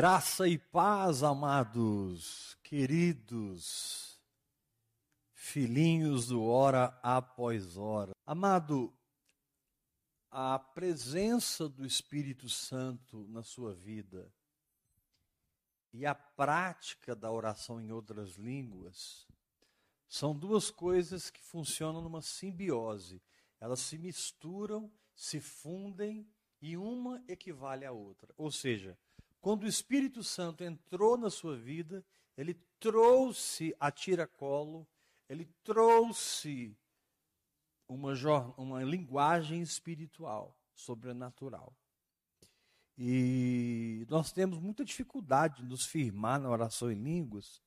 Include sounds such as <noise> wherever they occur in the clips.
Graça e paz, amados, queridos, filhinhos do hora após hora. Amado, a presença do Espírito Santo na sua vida e a prática da oração em outras línguas são duas coisas que funcionam numa simbiose. Elas se misturam, se fundem e uma equivale à outra. Ou seja, quando o Espírito Santo entrou na sua vida, ele trouxe a tiracolo, ele trouxe uma, uma linguagem espiritual, sobrenatural. E nós temos muita dificuldade de nos firmar na oração em línguas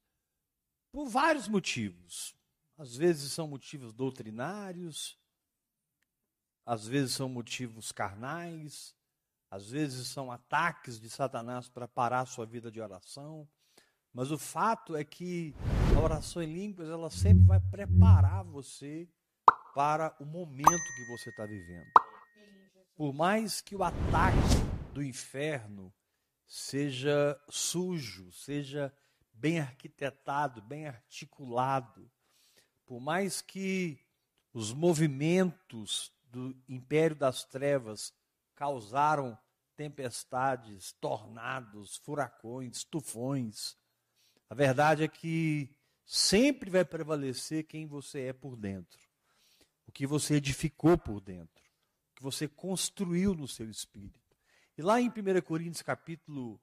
por vários motivos. Às vezes são motivos doutrinários, às vezes são motivos carnais, às vezes são ataques de Satanás para parar a sua vida de oração. Mas o fato é que a oração em línguas, ela sempre vai preparar você para o momento que você está vivendo. Por mais que o ataque do inferno seja sujo, seja bem arquitetado, bem articulado, por mais que os movimentos do império das trevas causaram tempestades, tornados, furacões, tufões. A verdade é que sempre vai prevalecer quem você é por dentro, o que você edificou por dentro, o que você construiu no seu espírito. E lá em 1 Coríntios capítulo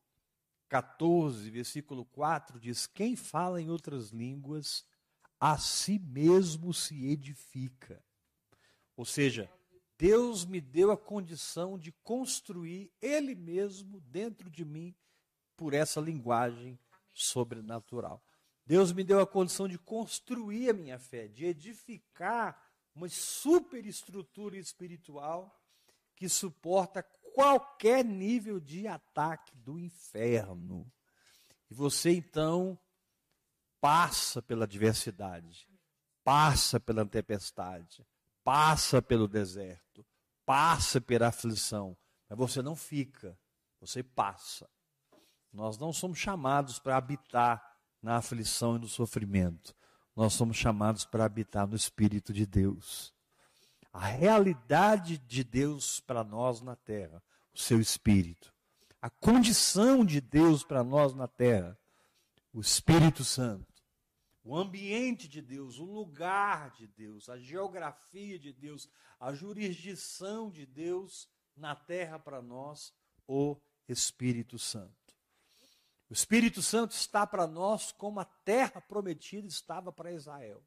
14, versículo 4, diz: Quem fala em outras línguas, a si mesmo se edifica. Ou seja, Deus me deu a condição de construir Ele mesmo dentro de mim por essa linguagem sobrenatural. Deus me deu a condição de construir a minha fé, de edificar uma superestrutura espiritual que suporta qualquer nível de ataque do inferno. E você então passa pela adversidade, passa pela tempestade, passa pelo deserto, passa pela aflição, mas você não fica, você passa. Nós não somos chamados para habitar na aflição e no sofrimento. Nós somos chamados para habitar no Espírito de Deus. A realidade de Deus para nós na terra, o seu Espírito. A condição de Deus para nós na terra, o Espírito Santo o ambiente de Deus, o lugar de Deus, a geografia de Deus, a jurisdição de Deus na terra para nós, o Espírito Santo. O Espírito Santo está para nós como a terra prometida estava para Israel.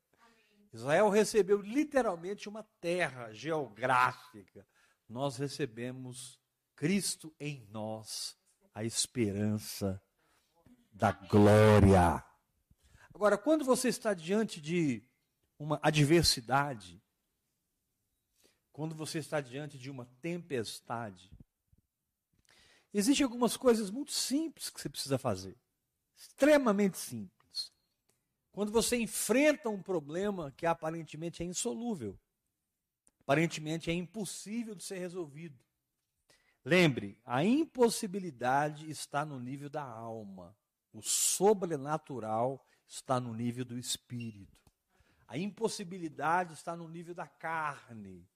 Israel recebeu literalmente uma terra geográfica. Nós recebemos Cristo em nós, a esperança da glória. Agora, quando você está diante de uma adversidade, quando você está diante de uma tempestade, existem algumas coisas muito simples que você precisa fazer. Extremamente simples. Quando você enfrenta um problema que aparentemente é insolúvel, aparentemente é impossível de ser resolvido. Lembre, a impossibilidade está no nível da alma. O sobrenatural está no nível do espírito. A impossibilidade está no nível da carne.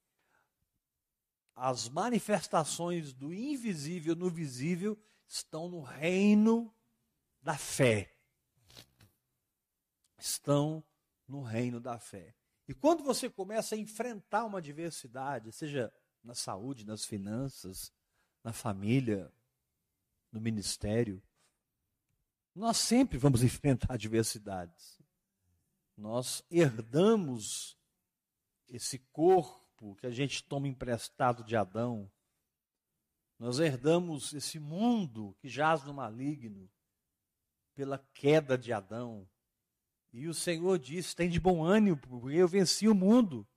As manifestações do invisível no visível estão no reino da fé. Estão no reino da fé. E quando você começa a enfrentar uma adversidade, seja na saúde, nas finanças, na família, no ministério, nós sempre vamos <laughs> enfrentar adversidades. Nós herdamos esse corpo que a gente toma emprestado de Adão. Nós herdamos esse mundo que jaz no maligno pela queda de Adão. E o Senhor diz: tem de bom ânimo, porque eu venci o mundo.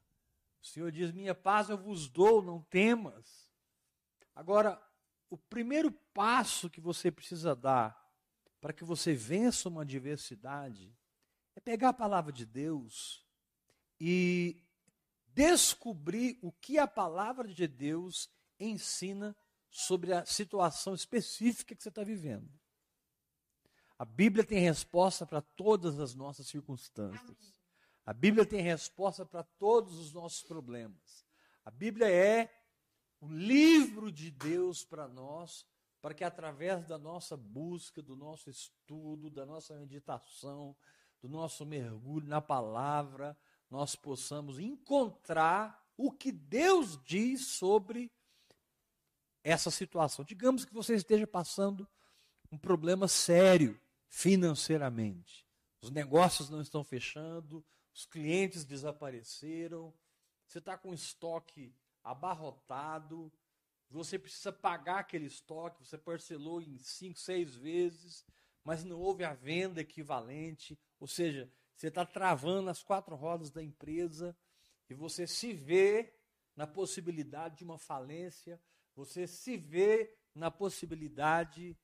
O Senhor diz: minha paz eu vos dou, não temas. Agora, o primeiro passo que você precisa dar para que você vença uma adversidade é pegar a palavra de Deus e descobrir o que a palavra de Deus ensina sobre a situação específica que você está vivendo. A Bíblia tem resposta para todas as nossas circunstâncias. A Bíblia tem resposta para todos os nossos problemas. A Bíblia é o livro de Deus para nós, para que através da nossa busca, do nosso estudo, da nossa meditação, do nosso mergulho na palavra, nós possamos encontrar o que Deus diz sobre essa situação. Digamos que você esteja passando um problema sério financeiramente. Os negócios não estão fechando, os clientes desapareceram, você está com estoque abarrotado, você precisa pagar aquele estoque, você parcelou em cinco, seis vezes, mas não houve a venda equivalente, ou seja, você está travando as quatro rodas da empresa e você se vê na possibilidade de uma falência, você se vê na possibilidade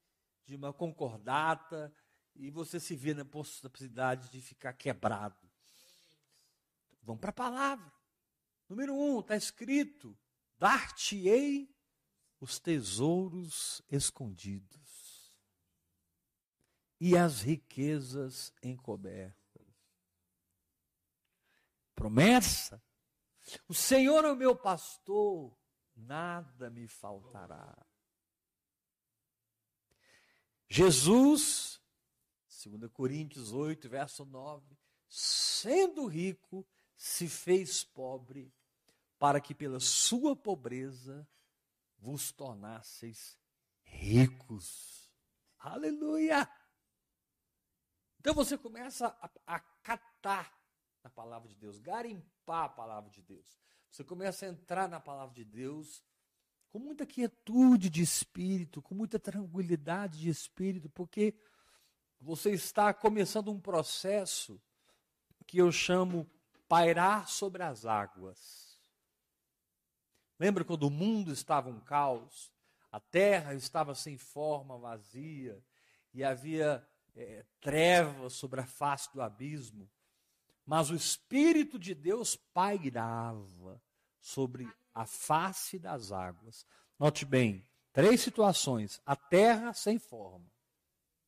de uma concordata e você se vê na possibilidade de ficar quebrado. Vamos para a palavra. Número um, está escrito: dar-te-ei os tesouros escondidos e as riquezas encobertas. Promessa: o Senhor é o meu pastor, nada me faltará. Jesus, 2 Coríntios 8, verso 9, sendo rico, se fez pobre, para que pela sua pobreza vos tornasseis ricos. Aleluia! Então você começa a, a catar a palavra de Deus, garimpar a palavra de Deus. Você começa a entrar na palavra de Deus com muita quietude de espírito, com muita tranquilidade de espírito, porque você está começando um processo que eu chamo pairar sobre as águas. Lembra quando o mundo estava um caos, a terra estava sem forma, vazia, e havia é, trevas sobre a face do abismo, mas o Espírito de Deus pairava sobre a face das águas. Note bem, três situações: a terra sem forma.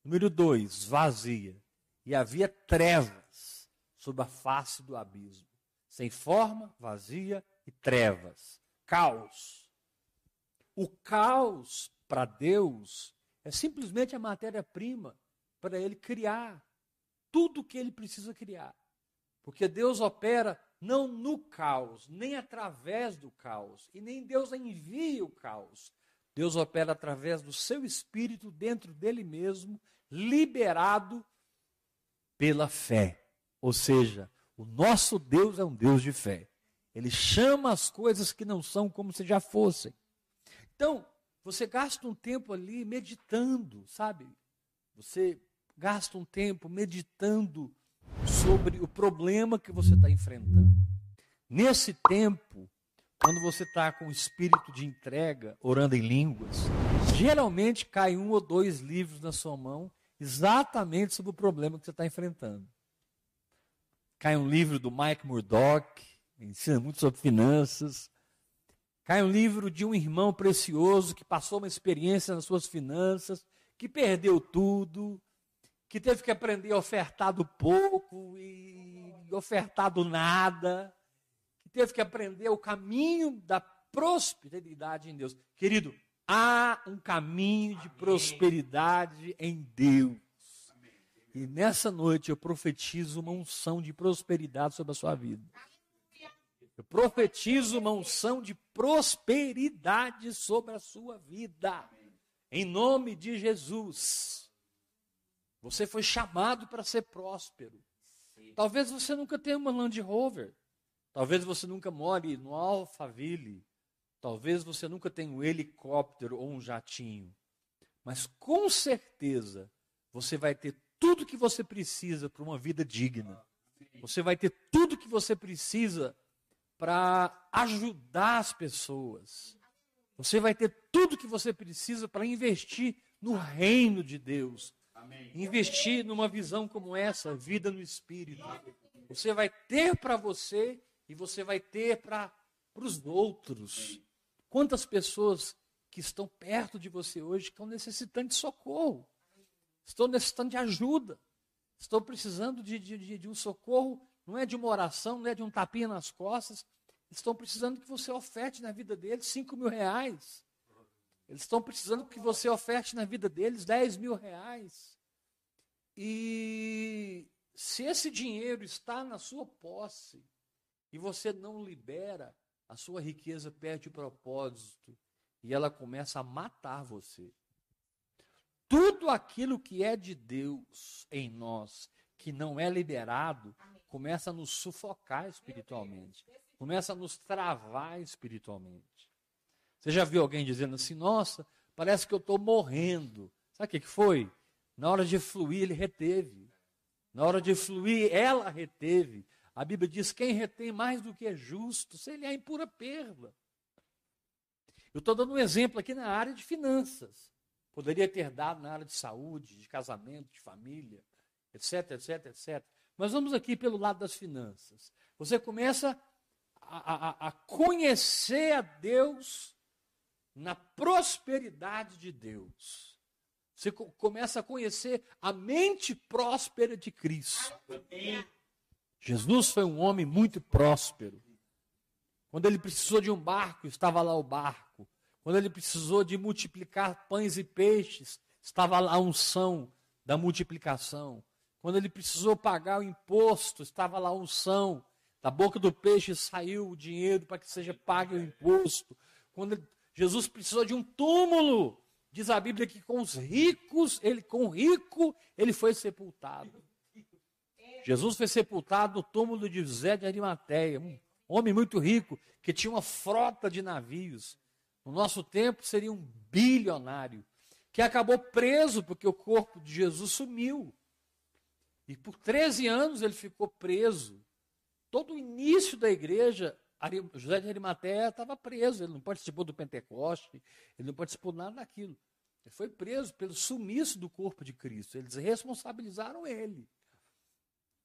Número dois, vazia. E havia trevas sobre a face do abismo. Sem forma, vazia e trevas. Caos. O caos, para Deus, é simplesmente a matéria-prima para ele criar tudo o que ele precisa criar. Porque Deus opera não no caos, nem através do caos, e nem Deus envia o caos. Deus opera através do seu espírito dentro dele mesmo, liberado pela fé. Ou seja, o nosso Deus é um Deus de fé. Ele chama as coisas que não são como se já fossem. Então, você gasta um tempo ali meditando, sabe? Você gasta um tempo meditando sobre o problema que você está enfrentando. Nesse tempo, quando você está com o espírito de entrega, orando em línguas, geralmente cai um ou dois livros na sua mão exatamente sobre o problema que você está enfrentando. Cai um livro do Mike Murdock, ensina muito sobre finanças. Cai um livro de um irmão precioso que passou uma experiência nas suas finanças, que perdeu tudo, que teve que aprender ofertado pouco e ofertado nada, que teve que aprender o caminho da prosperidade em Deus. Querido, há um caminho de prosperidade em Deus. E nessa noite eu profetizo uma unção de prosperidade sobre a sua vida. Eu profetizo uma unção de prosperidade sobre a sua vida. Em nome de Jesus. Você foi chamado para ser próspero. Talvez você nunca tenha uma Land Rover. Talvez você nunca more no Alphaville. Talvez você nunca tenha um helicóptero ou um jatinho. Mas com certeza você vai ter tudo que você precisa para uma vida digna. Você vai ter tudo que você precisa para ajudar as pessoas. Você vai ter tudo que você precisa para investir no reino de Deus, Investir numa visão como essa, vida no espírito. Você vai ter para você e você vai ter para os outros. Quantas pessoas que estão perto de você hoje estão necessitando de socorro? estou necessitando de ajuda, estou precisando de, de, de um socorro, não é de uma oração, não é de um tapinha nas costas, estão precisando que você oferte na vida deles 5 mil reais. Eles estão precisando que você oferte na vida deles 10 mil reais. E se esse dinheiro está na sua posse e você não libera, a sua riqueza perde o propósito e ela começa a matar você. Tudo aquilo que é de Deus em nós, que não é liberado, começa a nos sufocar espiritualmente, começa a nos travar espiritualmente. Você já viu alguém dizendo assim: Nossa, parece que eu estou morrendo. Sabe o que foi? Na hora de fluir, ele reteve. Na hora de fluir, ela reteve. A Bíblia diz: quem retém mais do que é justo, se ele é em pura perda. Eu estou dando um exemplo aqui na área de finanças. Poderia ter dado na área de saúde, de casamento, de família, etc, etc, etc. Mas vamos aqui pelo lado das finanças. Você começa a, a, a conhecer a Deus na prosperidade de Deus. Você começa a conhecer a mente próspera de Cristo. Jesus foi um homem muito próspero. Quando ele precisou de um barco, estava lá o barco. Quando ele precisou de multiplicar pães e peixes, estava lá a unção da multiplicação. Quando ele precisou pagar o imposto, estava lá a unção. Da boca do peixe saiu o dinheiro para que seja pago o imposto. Quando Jesus precisou de um túmulo, Diz a Bíblia que com os ricos, ele com o rico, ele foi sepultado. Jesus foi sepultado no túmulo de José de Arimateia, um homem muito rico, que tinha uma frota de navios. No nosso tempo seria um bilionário, que acabou preso porque o corpo de Jesus sumiu. E por 13 anos ele ficou preso. Todo o início da igreja, José de Arimateia estava preso, ele não participou do Pentecoste, ele não participou nada daquilo. Ele foi preso pelo sumiço do corpo de Cristo. Eles responsabilizaram ele.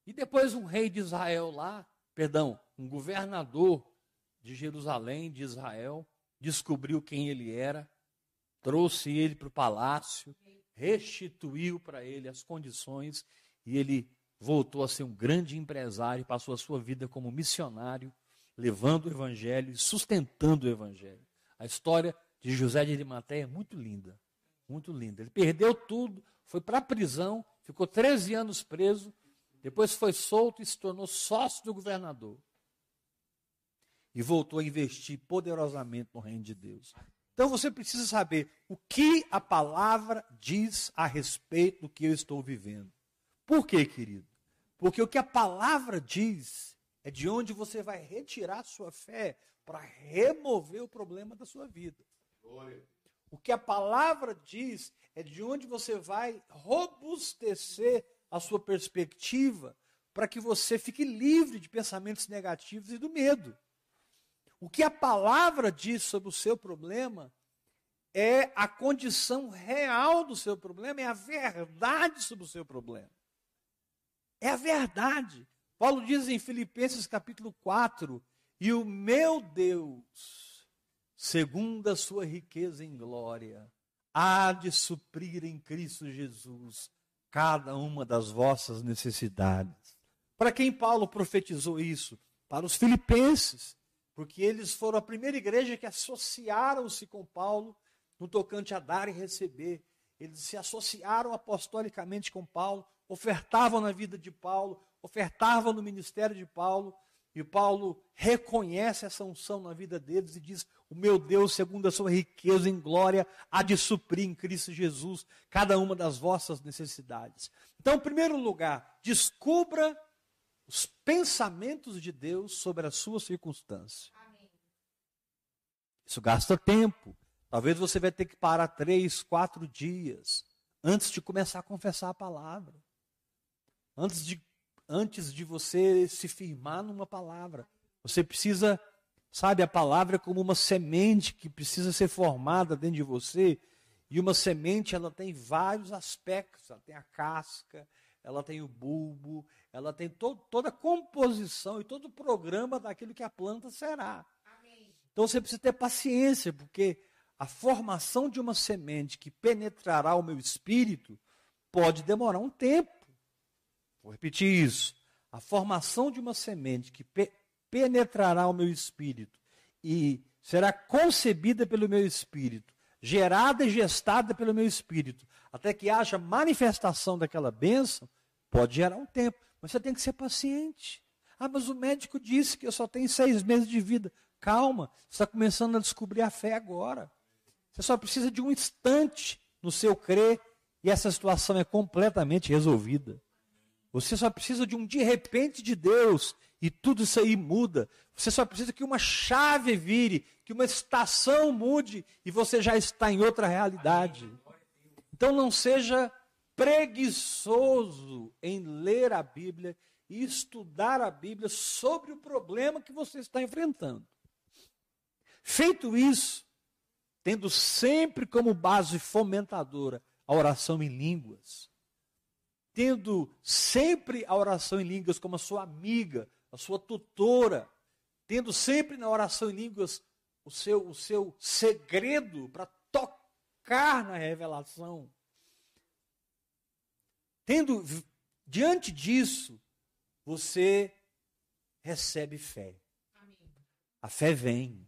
E depois um rei de Israel lá, perdão, um governador de Jerusalém, de Israel, descobriu quem ele era, trouxe ele para o palácio, restituiu para ele as condições e ele voltou a ser um grande empresário, passou a sua vida como missionário levando o evangelho e sustentando o evangelho. A história de José de Arimateia é muito linda, muito linda. Ele perdeu tudo, foi para a prisão, ficou 13 anos preso, depois foi solto e se tornou sócio do governador. E voltou a investir poderosamente no reino de Deus. Então você precisa saber o que a palavra diz a respeito do que eu estou vivendo. Por quê, querido? Porque o que a palavra diz é de onde você vai retirar sua fé para remover o problema da sua vida. Glória. O que a palavra diz é de onde você vai robustecer a sua perspectiva para que você fique livre de pensamentos negativos e do medo. O que a palavra diz sobre o seu problema é a condição real do seu problema, é a verdade sobre o seu problema. É a verdade. Paulo diz em Filipenses capítulo 4: E o meu Deus, segundo a sua riqueza em glória, há de suprir em Cristo Jesus cada uma das vossas necessidades. Para quem Paulo profetizou isso? Para os filipenses, porque eles foram a primeira igreja que associaram-se com Paulo no tocante a dar e receber. Eles se associaram apostolicamente com Paulo, ofertavam na vida de Paulo, ofertavam no ministério de Paulo, e Paulo reconhece essa unção na vida deles e diz: O meu Deus, segundo a sua riqueza em glória, há de suprir em Cristo Jesus cada uma das vossas necessidades. Então, em primeiro lugar, descubra os pensamentos de Deus sobre a sua circunstância. Isso gasta tempo. Talvez você vai ter que parar três, quatro dias antes de começar a confessar a palavra. Antes de antes de você se firmar numa palavra. Você precisa, sabe, a palavra é como uma semente que precisa ser formada dentro de você. E uma semente, ela tem vários aspectos. Ela tem a casca, ela tem o bulbo, ela tem to toda a composição e todo o programa daquilo que a planta será. Amém. Então você precisa ter paciência, porque a formação de uma semente que penetrará o meu espírito pode demorar um tempo. Vou repetir isso. A formação de uma semente que pe penetrará o meu espírito e será concebida pelo meu espírito, gerada e gestada pelo meu espírito, até que haja manifestação daquela bênção, pode gerar um tempo. Mas você tem que ser paciente. Ah, mas o médico disse que eu só tenho seis meses de vida. Calma, você está começando a descobrir a fé agora. Você só precisa de um instante no seu crer e essa situação é completamente resolvida. Você só precisa de um de repente de Deus e tudo isso aí muda. Você só precisa que uma chave vire, que uma estação mude e você já está em outra realidade. Então não seja preguiçoso em ler a Bíblia e estudar a Bíblia sobre o problema que você está enfrentando. Feito isso, tendo sempre como base fomentadora a oração em línguas, tendo sempre a oração em línguas como a sua amiga, a sua tutora, tendo sempre na oração em línguas o seu, o seu segredo para tocar na revelação. Tendo diante disso, você recebe fé. A fé vem.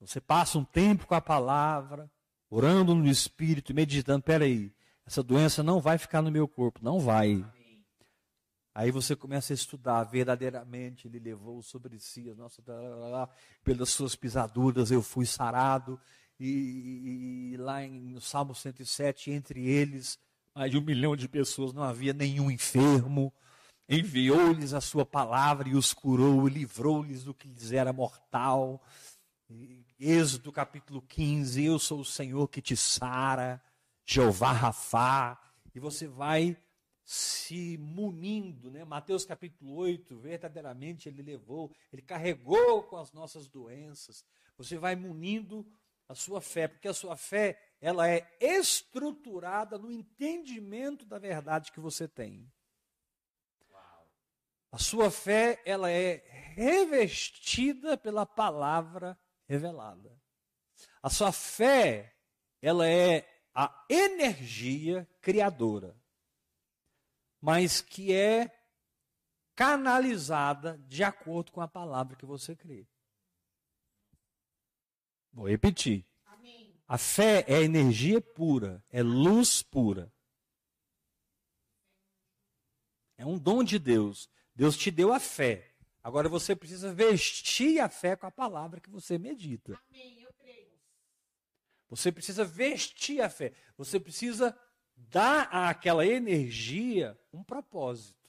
Você passa um tempo com a palavra, orando no Espírito, meditando. Peraí, essa doença não vai ficar no meu corpo, não vai. Aí você começa a estudar verdadeiramente, ele levou sobre si, nossa, pelas suas pisaduras eu fui sarado. E, e, e lá em, no Salmo 107, entre eles, mais de um milhão de pessoas, não havia nenhum enfermo. Enviou-lhes a sua palavra e os curou, livrou-lhes do que lhes era mortal. Êxodo capítulo 15, eu sou o Senhor que te sara, Jeová Rafá, e você vai se munindo, né? Mateus capítulo 8, verdadeiramente ele levou, ele carregou com as nossas doenças. Você vai munindo a sua fé, porque a sua fé, ela é estruturada no entendimento da verdade que você tem. A sua fé, ela é revestida pela palavra revelada. A sua fé, ela é a energia criadora, mas que é canalizada de acordo com a palavra que você crê. Vou repetir. Amém. A fé é energia pura, é luz pura. É um dom de Deus. Deus te deu a fé. Agora você precisa vestir a fé com a palavra que você medita. Amém, eu. Você precisa vestir a fé. Você precisa dar àquela energia um propósito.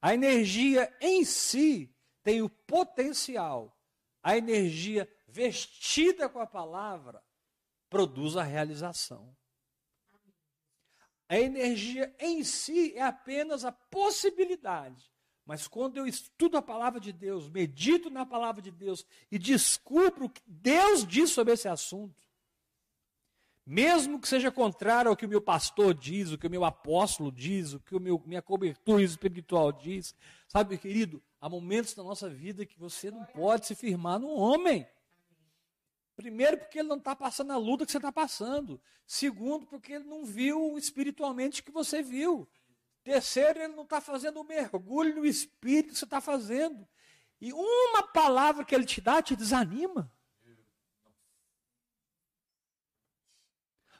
A energia em si tem o potencial. A energia vestida com a palavra produz a realização. A energia em si é apenas a possibilidade mas quando eu estudo a palavra de Deus, medito na palavra de Deus e descubro o que Deus diz sobre esse assunto, mesmo que seja contrário ao que o meu pastor diz, o que o meu apóstolo diz, o que o meu, minha cobertura espiritual diz, sabe, querido, há momentos na nossa vida que você não pode se firmar no homem. Primeiro, porque ele não está passando a luta que você está passando. Segundo, porque ele não viu espiritualmente o que você viu. Terceiro, ele não está fazendo o mergulho no espírito que você está fazendo. E uma palavra que ele te dá te desanima.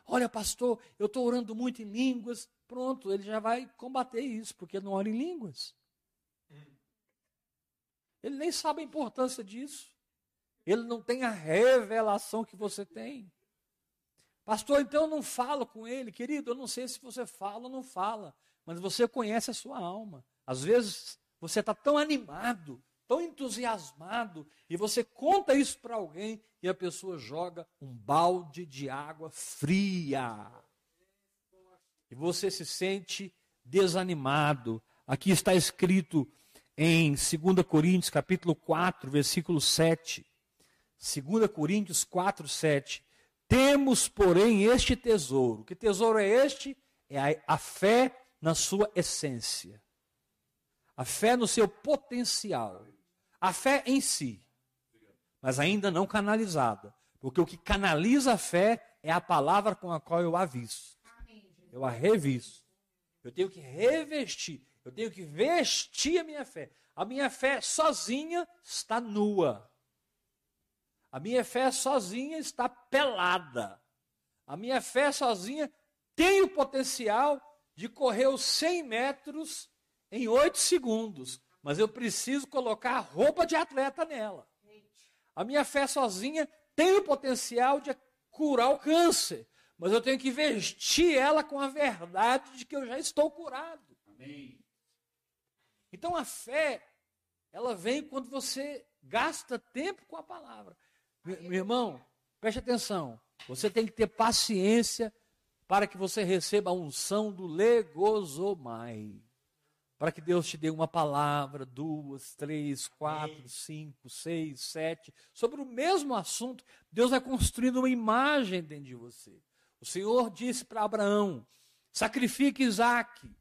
Olha, pastor, eu estou orando muito em línguas. Pronto, ele já vai combater isso, porque ele não ora em línguas. Ele nem sabe a importância disso. Ele não tem a revelação que você tem. Pastor, então eu não falo com ele. Querido, eu não sei se você fala ou não fala mas você conhece a sua alma. Às vezes você está tão animado, tão entusiasmado, e você conta isso para alguém e a pessoa joga um balde de água fria. E você se sente desanimado. Aqui está escrito em 2 Coríntios capítulo 4, versículo 7. 2 Coríntios 4, 7. Temos, porém, este tesouro. Que tesouro é este? É a, a fé na sua essência. A fé no seu potencial. A fé em si. Mas ainda não canalizada. Porque o que canaliza a fé é a palavra com a qual eu aviso. eu a revisto. Eu tenho que revestir, eu tenho que vestir a minha fé. A minha fé sozinha está nua. A minha fé sozinha está pelada. A minha fé sozinha tem o potencial de correr os 100 metros em 8 segundos. Mas eu preciso colocar roupa de atleta nela. A minha fé sozinha tem o potencial de curar o câncer. Mas eu tenho que vestir ela com a verdade de que eu já estou curado. Amém. Então a fé, ela vem quando você gasta tempo com a palavra. Meu irmão, preste atenção. Você tem que ter paciência para que você receba a unção do legosomai. Para que Deus te dê uma palavra, duas, três, quatro, cinco, seis, sete, sobre o mesmo assunto. Deus vai construindo uma imagem dentro de você. O Senhor disse para Abraão: sacrifique Isaac.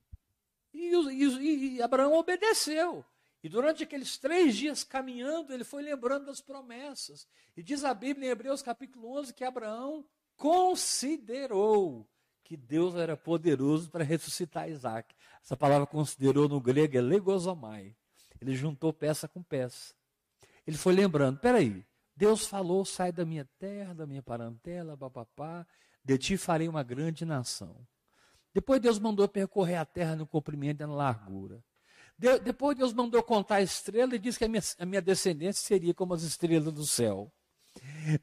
E, e, e Abraão obedeceu. E durante aqueles três dias caminhando, ele foi lembrando das promessas. E diz a Bíblia em Hebreus capítulo 11 que Abraão considerou que Deus era poderoso para ressuscitar Isaac. Essa palavra considerou no grego é legosomai. Ele juntou peça com peça. Ele foi lembrando, peraí, Deus falou, sai da minha terra, da minha parentela, papapá, de ti farei uma grande nação. Depois Deus mandou percorrer a terra no comprimento e na largura. De, depois Deus mandou contar a estrela e disse que a minha, a minha descendência seria como as estrelas do céu.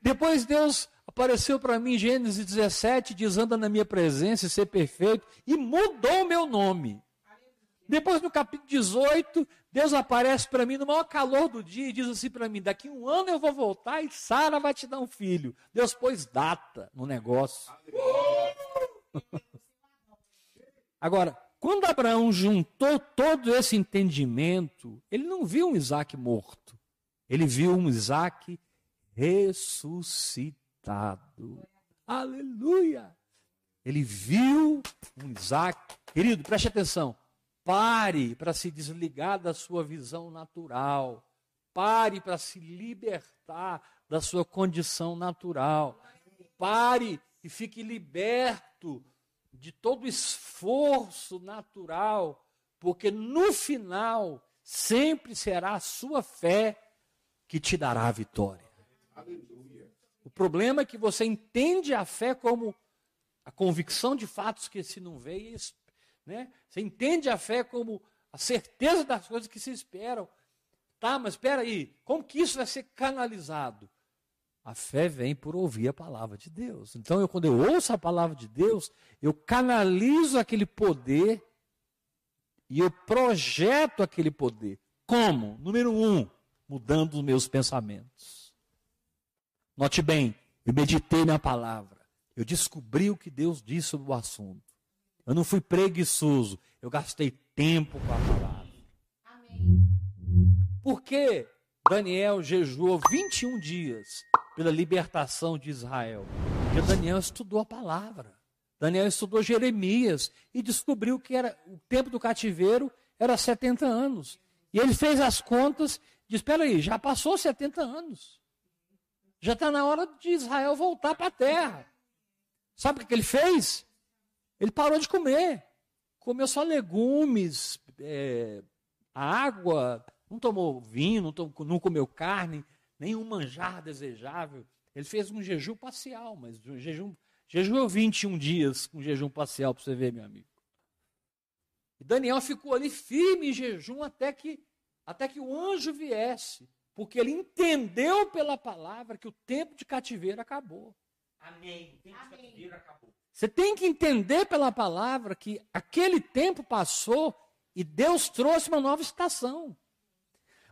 Depois Deus apareceu para mim Gênesis 17, diz: anda na minha presença e ser perfeito, e mudou o meu nome. Depois no capítulo 18, Deus aparece para mim no maior calor do dia e diz assim para mim: daqui um ano eu vou voltar e Sara vai te dar um filho. Deus pôs data no negócio. <laughs> Agora, quando Abraão juntou todo esse entendimento, ele não viu um Isaac morto, ele viu um Isaac ressuscitado. Aleluia! Ele viu um Isaac. Querido, preste atenção. Pare para se desligar da sua visão natural. Pare para se libertar da sua condição natural. Pare e fique liberto de todo esforço natural, porque no final sempre será a sua fé que te dará a vitória. Aleluia. Problema é que você entende a fé como a convicção de fatos que se não vê, né? Você entende a fé como a certeza das coisas que se esperam. Tá, mas espera aí, como que isso vai ser canalizado? A fé vem por ouvir a palavra de Deus. Então, eu, quando eu ouço a palavra de Deus, eu canalizo aquele poder e eu projeto aquele poder. Como? Número um, mudando os meus pensamentos. Note bem, eu meditei na palavra. Eu descobri o que Deus disse sobre o assunto. Eu não fui preguiçoso. Eu gastei tempo com a palavra. Amém. Por que Daniel jejuou 21 dias pela libertação de Israel. Porque Daniel estudou a palavra. Daniel estudou Jeremias e descobriu que era o tempo do cativeiro era 70 anos. E ele fez as contas e disse: Espera aí, já passou 70 anos. Já está na hora de Israel voltar para a terra. Sabe o que ele fez? Ele parou de comer. Comeu só legumes, é, água, não tomou vinho, não, tomou, não comeu carne nenhum manjar desejável. Ele fez um jejum parcial, mas um jejum, jejuou 21 dias com jejum parcial, para você ver, meu amigo. E Daniel ficou ali firme em jejum até que, até que o anjo viesse, porque ele entendeu pela palavra que o tempo de cativeiro acabou. Amém. O tempo Amém. de cativeiro acabou. Você tem que entender pela palavra que aquele tempo passou e Deus trouxe uma nova estação.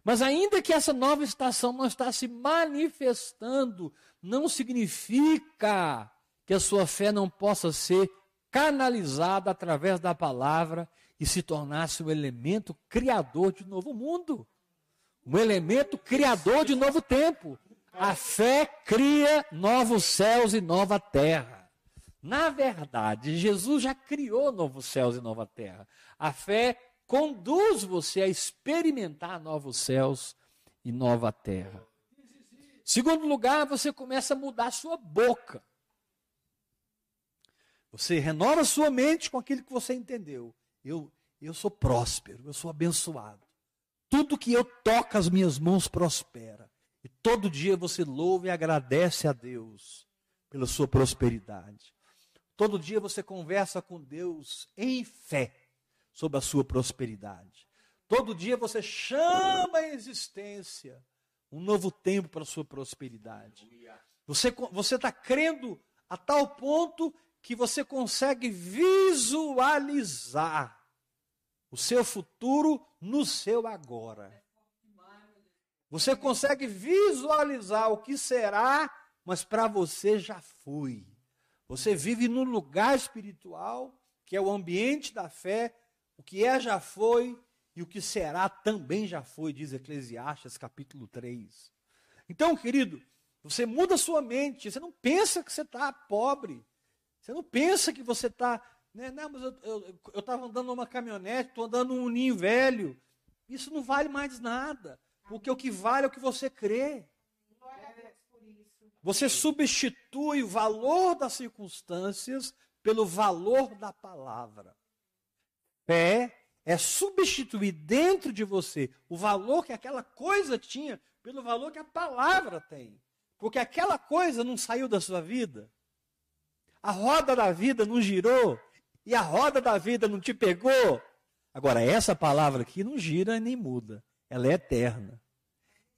Mas ainda que essa nova estação não está se manifestando, não significa que a sua fé não possa ser canalizada através da palavra e se tornasse um elemento criador de novo mundo. Um elemento criador de novo tempo. A fé cria novos céus e nova terra. Na verdade, Jesus já criou novos céus e nova terra. A fé conduz você a experimentar novos céus e nova terra. Segundo lugar, você começa a mudar a sua boca. Você renova sua mente com aquilo que você entendeu. Eu, eu sou próspero, eu sou abençoado. Tudo que eu toco as minhas mãos prospera. E todo dia você louva e agradece a Deus pela sua prosperidade. Todo dia você conversa com Deus em fé sobre a sua prosperidade. Todo dia você chama a existência um novo tempo para a sua prosperidade. Você está crendo a tal ponto que você consegue visualizar o seu futuro no seu agora. Você consegue visualizar o que será, mas para você já foi. Você vive num lugar espiritual, que é o ambiente da fé, o que é já foi e o que será também já foi, diz Eclesiastes capítulo 3. Então, querido, você muda sua mente, você não pensa que você está pobre, você não pensa que você está. Né, não, mas eu estava andando numa caminhonete, estou andando num ninho velho. Isso não vale mais nada, porque o que vale é o que você crê. Você substitui o valor das circunstâncias pelo valor da palavra. Fé é substituir dentro de você o valor que aquela coisa tinha pelo valor que a palavra tem. Porque aquela coisa não saiu da sua vida. A roda da vida não girou e a roda da vida não te pegou. Agora, essa palavra aqui não gira nem muda. Ela é eterna.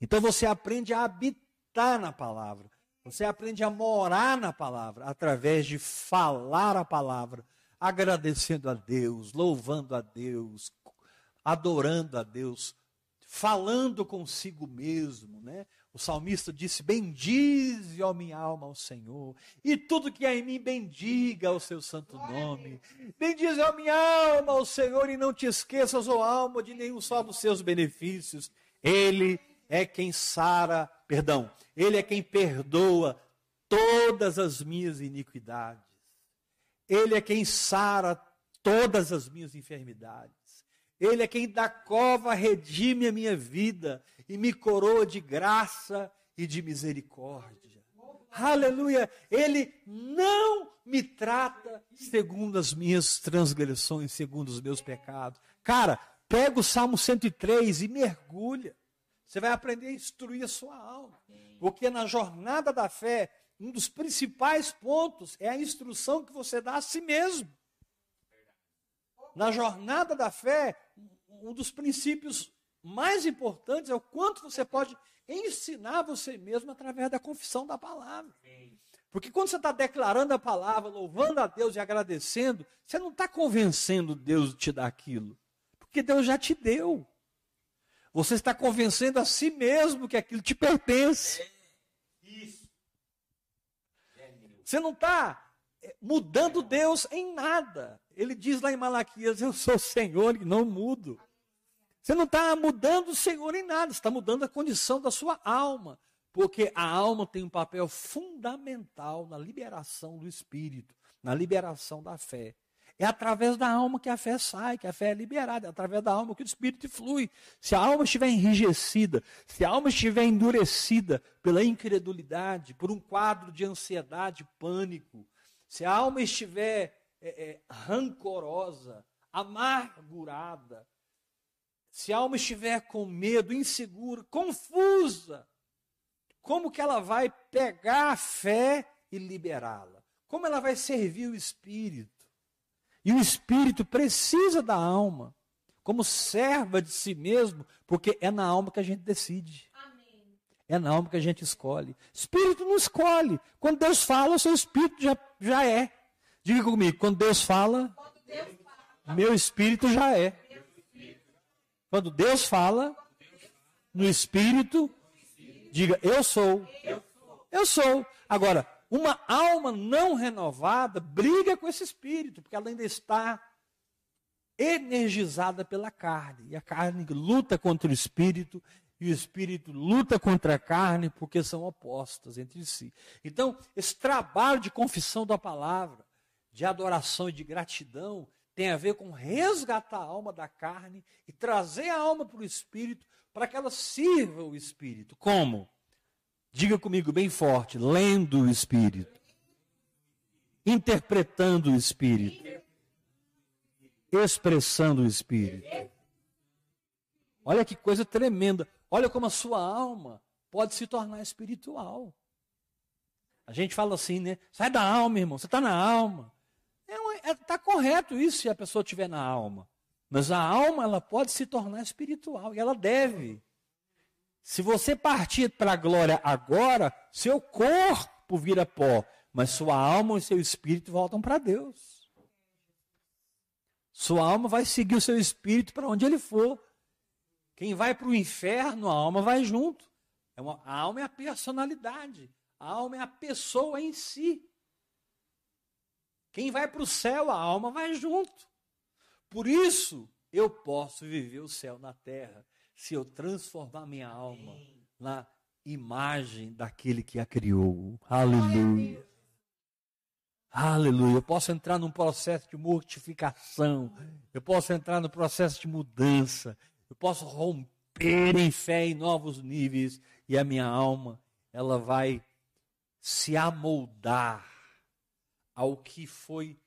Então você aprende a habitar na palavra. Você aprende a morar na palavra através de falar a palavra, agradecendo a Deus, louvando a Deus, adorando a Deus, falando consigo mesmo, né? O salmista disse: Bendize, ó minha alma, ao Senhor, e tudo que há em mim bendiga o seu santo nome. Bendize, ó minha alma, ao Senhor, e não te esqueças, ó alma, de nenhum só dos seus benefícios. Ele é quem sara, perdão, ele é quem perdoa todas as minhas iniquidades. Ele é quem sara todas as minhas enfermidades. Ele é quem da cova redime a minha vida e me coroa de graça e de misericórdia. Aleluia! Ele não me trata segundo as minhas transgressões, segundo os meus pecados. Cara, pega o Salmo 103 e mergulha. Você vai aprender a instruir a sua alma. Porque na jornada da fé, um dos principais pontos é a instrução que você dá a si mesmo. Na jornada da fé, um dos princípios mais importantes é o quanto você pode ensinar você mesmo através da confissão da palavra. Porque quando você está declarando a palavra, louvando a Deus e agradecendo, você não está convencendo Deus de te dar aquilo. Porque Deus já te deu. Você está convencendo a si mesmo que aquilo te pertence. Isso. Você não está eh, mudando Deus em nada. Ele diz lá em Malaquias: Eu sou o Senhor e não mudo. Você não está mudando o Senhor em nada, está mudando a condição da sua alma. Porque a alma tem um papel fundamental na liberação do espírito, na liberação da fé. É através da alma que a fé sai, que a fé é liberada, é através da alma que o espírito flui. Se a alma estiver enrijecida, se a alma estiver endurecida pela incredulidade, por um quadro de ansiedade, pânico, se a alma estiver é, é, rancorosa, amargurada, se a alma estiver com medo, insegura, confusa, como que ela vai pegar a fé e liberá-la? Como ela vai servir o espírito? E o espírito precisa da alma como serva de si mesmo, porque é na alma que a gente decide. Amém. É na alma que a gente escolhe. Espírito não escolhe. Quando Deus fala, o seu espírito já, já é. Diga comigo, quando Deus fala, Deus fala meu espírito já é. Quando Deus fala, no espírito, diga, eu sou. Eu sou. Agora, uma alma não renovada briga com esse espírito, porque ela ainda está energizada pela carne. E a carne luta contra o espírito, e o espírito luta contra a carne, porque são opostas entre si. Então, esse trabalho de confissão da palavra, de adoração e de gratidão, tem a ver com resgatar a alma da carne e trazer a alma para o espírito, para que ela sirva o espírito. Como? Diga comigo bem forte, lendo o Espírito. interpretando o Espírito, expressando o Espírito. Olha que coisa tremenda. Olha como a sua alma pode se tornar espiritual. A gente fala assim, né? Sai da alma, irmão. Você está na alma. Está é, correto isso se a pessoa estiver na alma. Mas a alma ela pode se tornar espiritual e ela deve. Se você partir para a glória agora, seu corpo vira pó, mas sua alma e seu espírito voltam para Deus. Sua alma vai seguir o seu espírito para onde ele for. Quem vai para o inferno, a alma vai junto. É uma, a alma é a personalidade. A alma é a pessoa em si. Quem vai para o céu, a alma vai junto. Por isso, eu posso viver o céu na terra se eu transformar minha alma na imagem daquele que a criou. Aleluia. Aleluia. Eu posso entrar num processo de mortificação. Eu posso entrar no processo de mudança. Eu posso romper em fé em novos níveis. E a minha alma, ela vai se amoldar ao que foi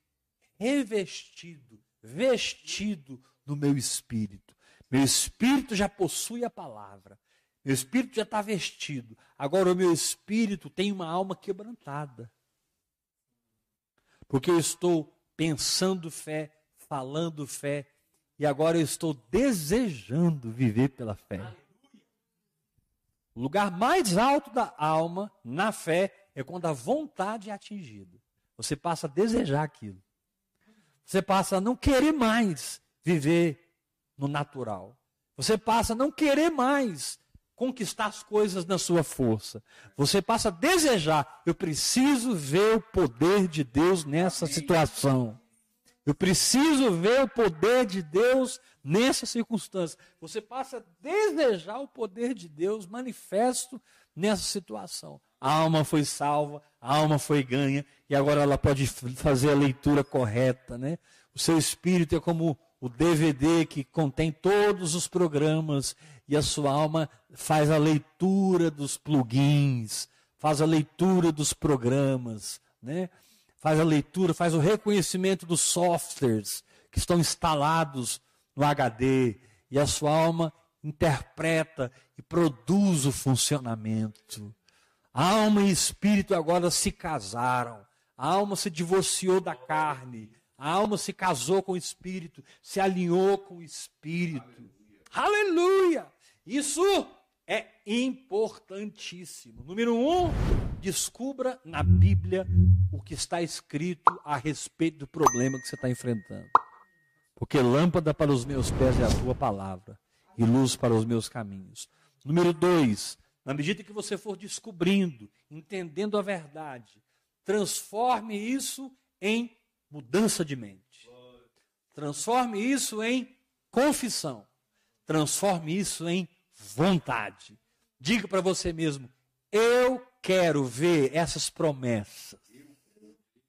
revestido, vestido no meu espírito. Meu espírito já possui a palavra. Meu espírito já está vestido. Agora o meu espírito tem uma alma quebrantada. Porque eu estou pensando fé, falando fé, e agora eu estou desejando viver pela fé. O lugar mais alto da alma, na fé, é quando a vontade é atingida. Você passa a desejar aquilo. Você passa a não querer mais viver no natural. Você passa a não querer mais conquistar as coisas na sua força. Você passa a desejar, eu preciso ver o poder de Deus nessa situação. Eu preciso ver o poder de Deus nessa circunstância. Você passa a desejar o poder de Deus manifesto nessa situação. A alma foi salva, a alma foi ganha, e agora ela pode fazer a leitura correta, né? O seu espírito é como o DVD que contém todos os programas e a sua alma faz a leitura dos plugins, faz a leitura dos programas, né? Faz a leitura, faz o reconhecimento dos softwares que estão instalados no HD e a sua alma interpreta e produz o funcionamento. Alma e espírito agora se casaram. A alma se divorciou da carne a alma se casou com o Espírito, se alinhou com o Espírito. Aleluia! Isso é importantíssimo. Número um, descubra na Bíblia o que está escrito a respeito do problema que você está enfrentando. Porque lâmpada para os meus pés é a tua palavra e luz para os meus caminhos. Número dois, na medida que você for descobrindo, entendendo a verdade, transforme isso em mudança de mente. Transforme isso em confissão. Transforme isso em vontade. Diga para você mesmo: eu quero ver essas promessas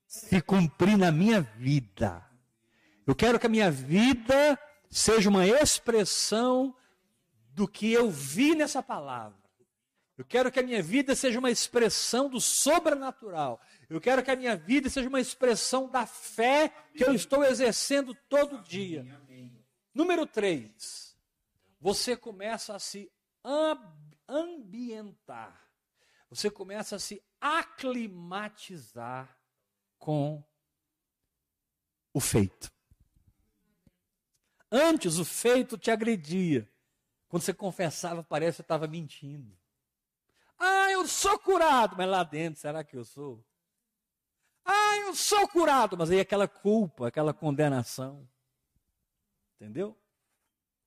se cumprir na minha vida. Eu quero que a minha vida seja uma expressão do que eu vi nessa palavra. Eu quero que a minha vida seja uma expressão do sobrenatural. Eu quero que a minha vida seja uma expressão da fé que eu estou exercendo todo dia. Número 3. Você começa a se ambientar. Você começa a se aclimatizar com o feito. Antes o feito te agredia. Quando você confessava, parece que você estava mentindo. Ah, eu sou curado, mas lá dentro, será que eu sou? Ah, eu sou curado, mas aí aquela culpa, aquela condenação. Entendeu?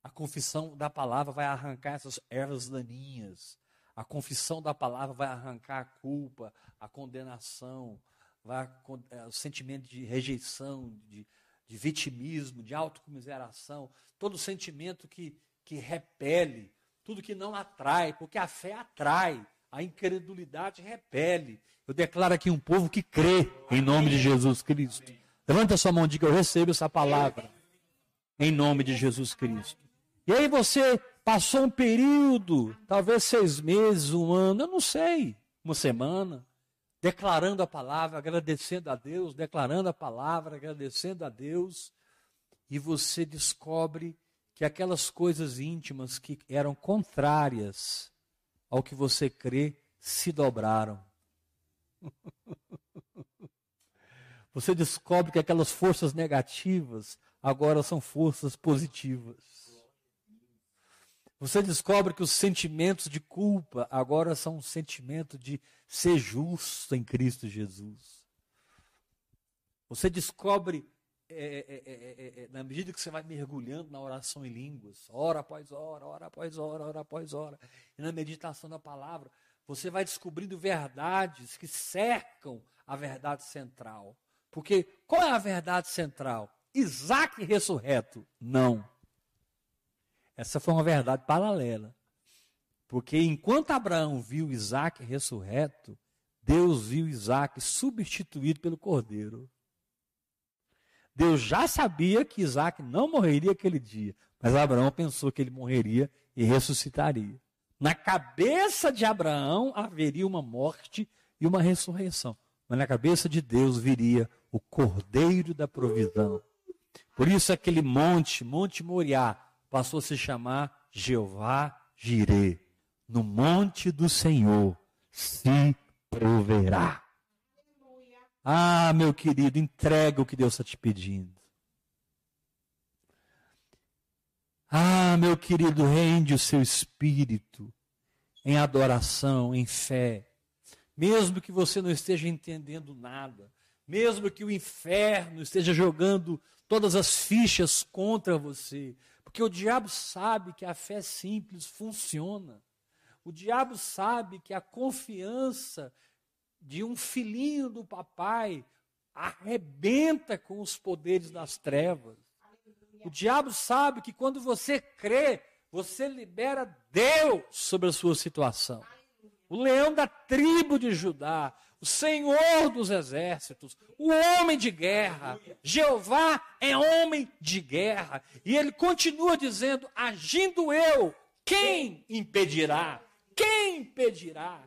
A confissão da palavra vai arrancar essas ervas daninhas. A confissão da palavra vai arrancar a culpa, a condenação, vai, é, o sentimento de rejeição, de, de vitimismo, de autocomiseração, todo sentimento que, que repele, tudo que não atrai, porque a fé atrai a incredulidade repele. Eu declaro aqui um povo que crê em nome de Jesus Cristo. Levanta sua mão e diga: Eu recebo essa palavra em nome de Jesus Cristo. E aí você passou um período, talvez seis meses, um ano, eu não sei, uma semana, declarando a palavra, agradecendo a Deus, declarando a palavra, agradecendo a Deus, e você descobre que aquelas coisas íntimas que eram contrárias ao que você crê se dobraram. <laughs> Você descobre que aquelas forças negativas agora são forças positivas. Você descobre que os sentimentos de culpa agora são um sentimento de ser justo em Cristo Jesus. Você descobre, é é é, é, é, na medida que você vai mergulhando na oração em línguas, hora após hora, hora após hora, hora após hora, e na meditação da palavra, você vai descobrindo verdades que cercam a verdade central. Porque qual é a verdade central? Isaac ressurreto? Não. Essa foi uma verdade paralela. Porque enquanto Abraão viu Isaac ressurreto, Deus viu Isaac substituído pelo cordeiro. Deus já sabia que Isaac não morreria aquele dia, mas Abraão pensou que ele morreria e ressuscitaria. Na cabeça de Abraão haveria uma morte e uma ressurreição, mas na cabeça de Deus viria o cordeiro da provisão. Por isso aquele monte, Monte Moriá, passou a se chamar Jeová Jirê. No monte do Senhor se proverá. Ah, meu querido, entrega o que Deus está te pedindo. Ah, meu querido, rende o seu espírito em adoração, em fé. Mesmo que você não esteja entendendo nada, mesmo que o inferno esteja jogando todas as fichas contra você, porque o diabo sabe que a fé simples funciona. O diabo sabe que a confiança de um filhinho do papai arrebenta com os poderes das trevas. O diabo sabe que quando você crê, você libera Deus sobre a sua situação. O leão da tribo de Judá, o Senhor dos exércitos, o homem de guerra. Jeová é homem de guerra. E ele continua dizendo: agindo eu, quem impedirá? Quem impedirá?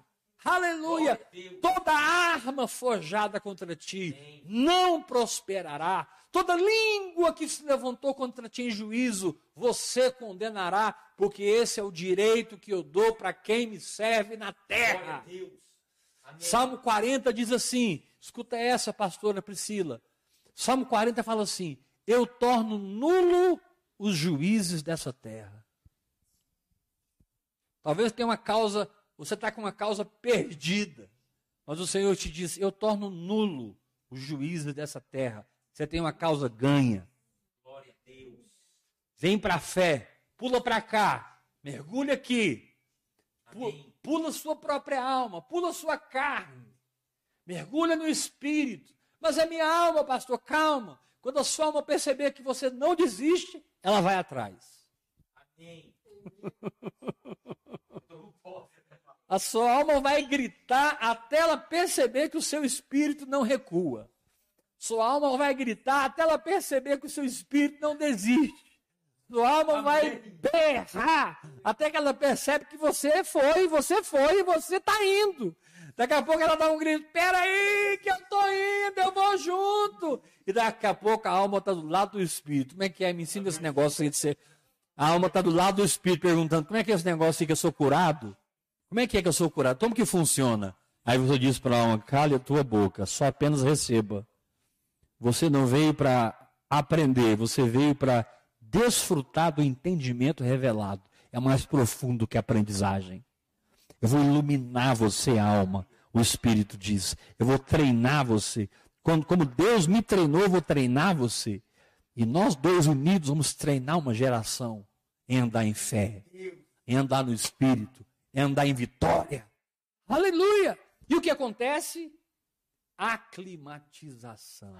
Aleluia! Toda arma forjada contra ti não prosperará. Toda língua que se levantou contra ti em juízo, você condenará, porque esse é o direito que eu dou para quem me serve na terra. Salmo 40 diz assim: escuta essa, pastora Priscila. Salmo 40 fala assim: Eu torno nulo os juízes dessa terra. Talvez tenha uma causa, você está com uma causa perdida, mas o Senhor te diz: Eu torno nulo os juízes dessa terra. Você tem uma causa ganha. Glória a Deus. Vem para a fé, pula para cá, mergulha aqui. Amém pula sua própria alma, pula sua carne, mergulha no espírito. Mas é minha alma, pastor, calma. Quando a sua alma perceber que você não desiste, ela vai atrás. Amém. <laughs> A sua alma vai gritar até ela perceber que o seu espírito não recua. Sua alma vai gritar até ela perceber que o seu espírito não desiste. Sua alma Amém. vai berrar até que ela percebe que você foi, você foi e você está indo. Daqui a pouco ela dá um grito: peraí, que eu estou indo, eu vou junto. E daqui a pouco a alma está do lado do espírito. Como é que é? Me ensina esse negócio aí de ser. A alma está do lado do espírito perguntando: como é que é esse negócio aí que eu sou curado? Como é que é que eu sou curado? Como que funciona? Aí você diz para a alma: cale a tua boca, só apenas receba. Você não veio para aprender, você veio para desfrutar do entendimento revelado. É mais profundo que a aprendizagem. Eu vou iluminar você, alma. O Espírito diz. Eu vou treinar você. Como Deus me treinou, eu vou treinar você. E nós dois unidos vamos treinar uma geração em andar em fé, em andar no Espírito, em andar em vitória. Aleluia! E o que acontece? Aclimatização.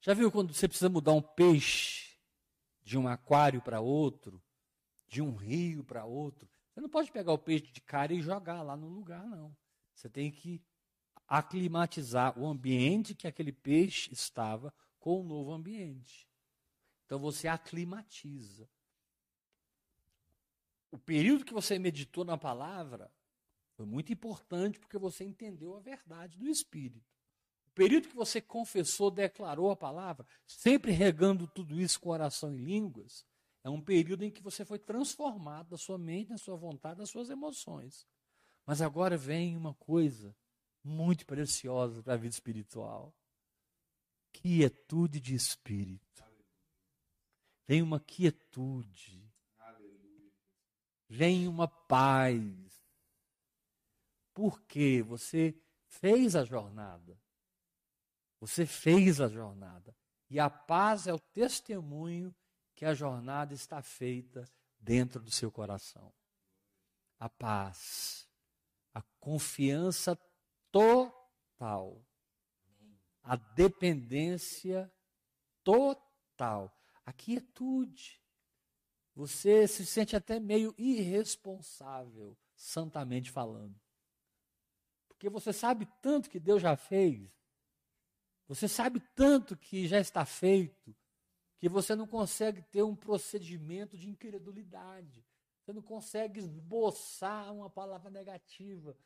Já viu quando você precisa mudar um peixe de um aquário para outro, de um rio para outro? Você não pode pegar o peixe de cara e jogar lá no lugar, não. Você tem que aclimatizar o ambiente que aquele peixe estava com o novo ambiente. Então você aclimatiza. O período que você meditou na palavra, Foi muito importante porque você entendeu a verdade do Espírito. O período que você confessou, declarou a palavra, sempre regando tudo isso com oração em línguas, é um período em que você foi transformado da sua mente, da sua vontade, das suas emoções. Mas agora vem uma coisa muito preciosa para a vida espiritual: quietude de espírito. Vem uma quietude. Vem uma paz. Porque você fez a jornada. Você fez a jornada. E a paz é o testemunho que a jornada está feita dentro do seu coração. A paz, a confiança total, a dependência total, a quietude. Você se sente até meio irresponsável, santamente falando. Porque você sabe tanto que Deus já fez, você sabe tanto que já está feito, que você não consegue ter um procedimento de incredulidade. Você não consegue esboçar uma palavra negativa.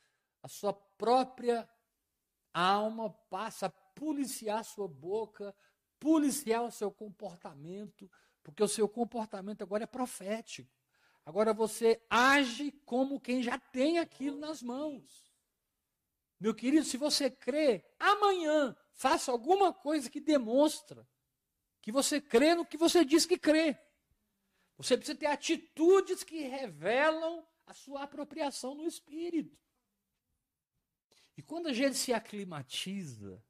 A sua própria alma passa a policiar sua boca, policiar o seu comportamento, porque o seu comportamento agora é profético. Agora você age como quem já tem aquilo nas mãos. Meu querido, se você crê, amanhã faça alguma coisa que demonstra que você crê no que você diz que crê. Você precisa ter atitudes que revelam a sua apropriação no espírito. E quando a gente se aclimatiza,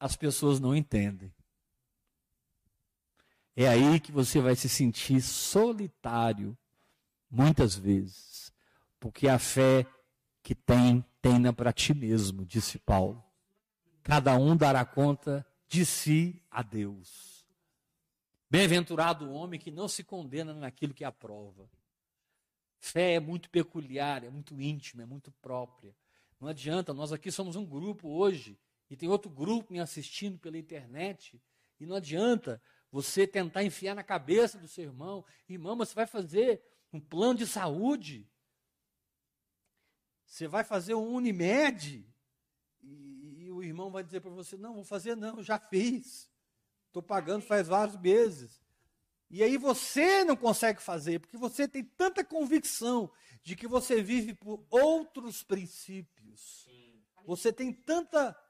as pessoas não entendem. É aí que você vai se sentir solitário, muitas vezes, porque a fé que tem, tenha para ti mesmo, disse Paulo cada um dará conta de si a Deus. Bem-aventurado o homem que não se condena naquilo que aprova. Fé é muito peculiar, é muito íntima, é muito própria. Não adianta, nós aqui somos um grupo hoje, e tem outro grupo me assistindo pela internet, e não adianta você tentar enfiar na cabeça do seu irmão, irmão, você vai fazer um plano de saúde, você vai fazer um Unimed, o irmão vai dizer para você: não, vou fazer não, já fiz. Estou pagando faz vários meses. E aí você não consegue fazer, porque você tem tanta convicção de que você vive por outros princípios. Você tem tanta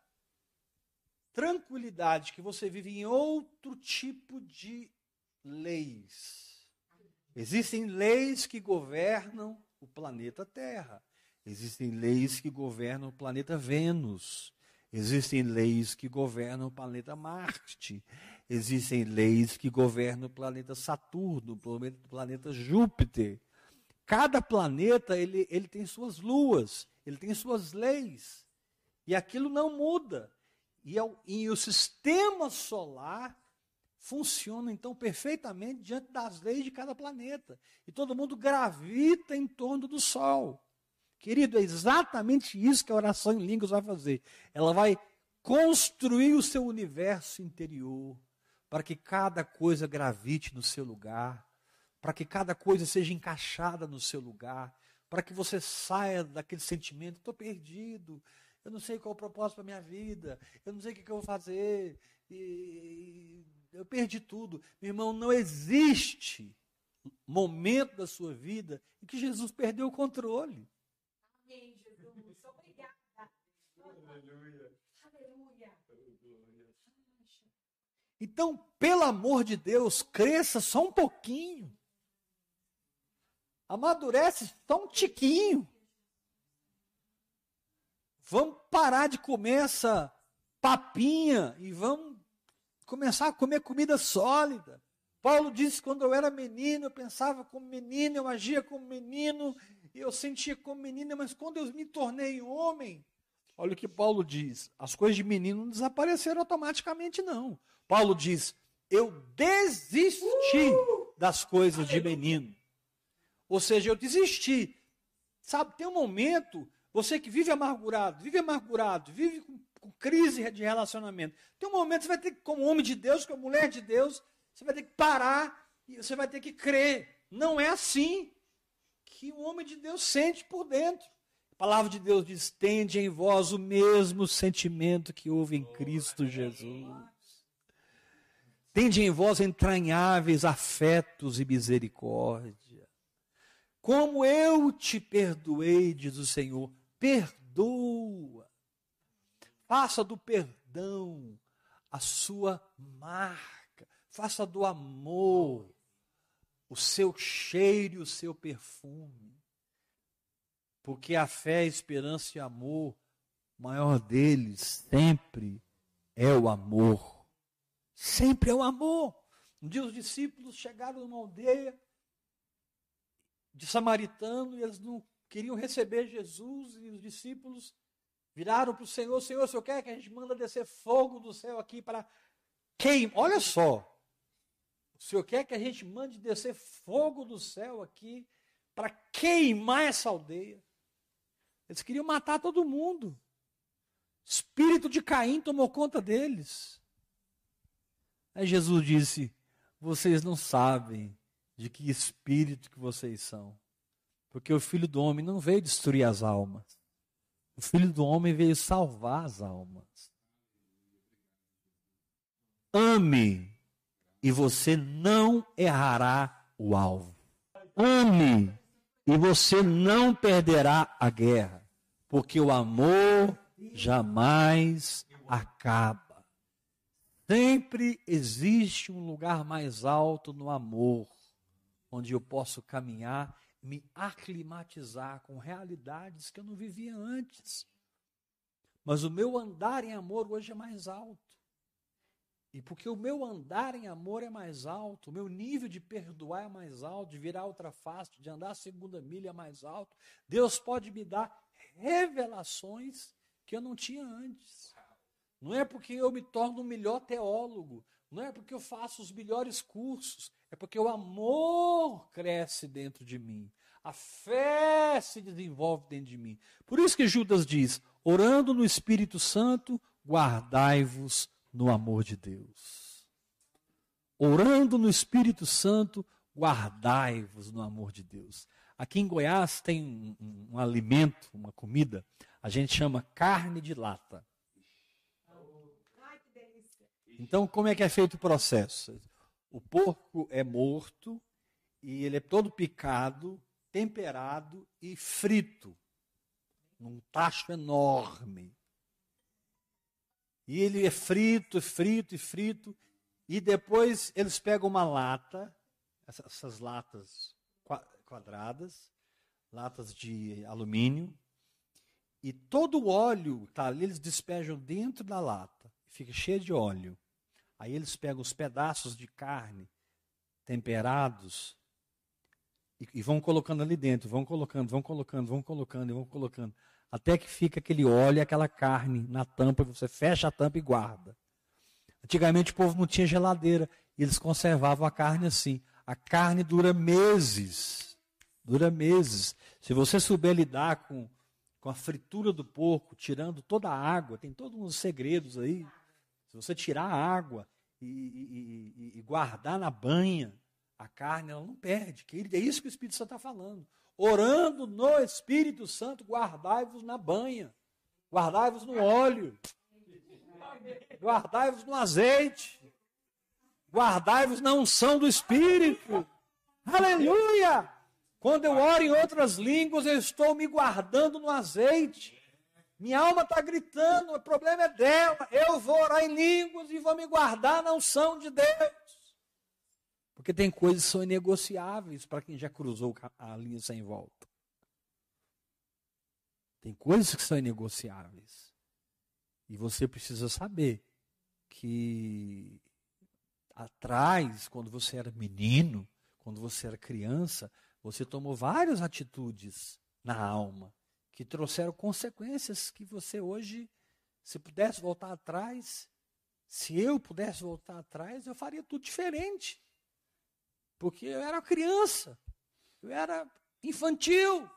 tranquilidade que você vive em outro tipo de leis. Existem leis que governam o planeta Terra. Existem leis que governam o planeta Vênus. Existem leis que governam o planeta Marte. Existem leis que governam o planeta Saturno, o planeta Júpiter. Cada planeta ele, ele tem suas luas, ele tem suas leis. E aquilo não muda. E, é e o sistema solar funciona então perfeitamente diante das leis de cada planeta. E todo mundo gravita em torno do Sol. Querido, é exatamente isso que a oração em línguas vai fazer. Ela vai construir o seu universo interior, para que cada coisa gravite no seu lugar, para que cada coisa seja encaixada no seu lugar, para que você saia daquele sentimento: estou perdido, eu não sei qual é o propósito para minha vida, eu não sei o que, eu vou fazer, e eu perdi tudo. Meu irmão, não existe momento da sua vida em que Jesus perdeu o controle. Amém, Jesus. Obrigada. Aleluia. Aleluia. Então, pelo amor de Deus, cresça só um pouquinho. Amadurece só um tiquinho. Vamos parar de comer essa papinha e vamos começar a comer comida sólida. Paulo disse: quando eu era menino, eu pensava como menino, eu agia como menino, eu sentia como menina, mas quando eu me tornei homem, olha o que Paulo diz: as coisas de menino não desapareceram automaticamente, não. Paulo diz: eu desisti das coisas de menino. Ou seja, eu desisti. Sabe, tem um momento, você que vive amargurado, vive amargurado, vive com, com crise de relacionamento. Tem um momento que você vai ter que, como homem de Deus, como mulher de Deus, você vai ter que parar e você vai ter que crer. Não é assim que o homem de Deus sente por dentro. A palavra de Deus diz: tende em vós o mesmo sentimento que houve em Cristo Jesus. Tende em vós entranháveis afetos e misericórdia. Como eu te perdoei, diz o Senhor, perdoa. Faça do perdão a sua marca. Faça do amor o seu cheiro e o seu perfume. Porque a fé, a esperança e amor, o maior deles sempre é o amor. Sempre é o amor. Um dia os discípulos chegaram numa aldeia de samaritano e eles não queriam receber Jesus e os discípulos viraram para o Senhor, Senhor, o Senhor quer que a gente manda descer fogo do céu aqui para queimar? Olha só, o Senhor quer que a gente mande descer fogo do céu aqui para queimar essa aldeia? Eles queriam matar todo mundo. Espírito de Caim tomou conta deles. Aí Jesus disse: Vocês não sabem de que espírito que vocês são. Porque o filho do homem não veio destruir as almas. O filho do homem veio salvar as almas. Ame e você não errará o alvo. Ame e você não perderá a guerra, porque o amor jamais acaba. Sempre existe um lugar mais alto no amor, onde eu posso caminhar me aclimatizar com realidades que eu não vivia antes. Mas o meu andar em amor hoje é mais alto. E porque o meu andar em amor é mais alto, o meu nível de perdoar é mais alto, de virar outra face, de andar a segunda milha é mais alto, Deus pode me dar revelações que eu não tinha antes. Não é porque eu me torno um melhor teólogo, não é porque eu faço os melhores cursos, é porque o amor cresce dentro de mim, a fé se desenvolve dentro de mim. Por isso que Judas diz: orando no Espírito Santo, guardai-vos no amor de Deus. Orando no Espírito Santo, guardai-vos no amor de Deus. Aqui em Goiás tem um, um, um, alimento, uma comida, a gente chama carne de lata. Então, como é que é feito o processo? O porco é morto e ele é todo picado, temperado e frito num tacho enorme. E ele é frito, frito e frito. E depois eles pegam uma lata, essas latas quadradas, latas de alumínio, e todo o óleo tá ali, eles despejam dentro da lata, fica cheio de óleo. Aí eles pegam os pedaços de carne temperados e, e vão colocando ali dentro, vão colocando, vão colocando, vão colocando e vão colocando até que fica aquele óleo, aquela carne na tampa, você fecha a tampa e guarda. Antigamente o povo não tinha geladeira, e eles conservavam a carne assim. A carne dura meses, dura meses. Se você souber lidar com, com a fritura do porco, tirando toda a água, tem todos uns segredos aí. Se você tirar a água e, e, e, e guardar na banha, a carne ela não perde. É isso que o Espírito Santo está falando orando no Espírito Santo, guardai-vos na banha, guardai-vos no óleo, guardai-vos no azeite, guardai-vos na unção do Espírito. Aleluia! Quando eu oro em outras línguas, eu estou me guardando no azeite. Minha alma está gritando, o problema é dela. Eu vou orar em línguas e vou me guardar na unção de Deus. Porque tem coisas que são inegociáveis para quem já cruzou a linha sem volta. Tem coisas que são inegociáveis. E você precisa saber que atrás, quando você era menino, quando você era criança, você tomou várias atitudes na alma que trouxeram consequências que você hoje, se pudesse voltar atrás, se eu pudesse voltar atrás, eu faria tudo diferente. Porque eu era criança, eu era infantil,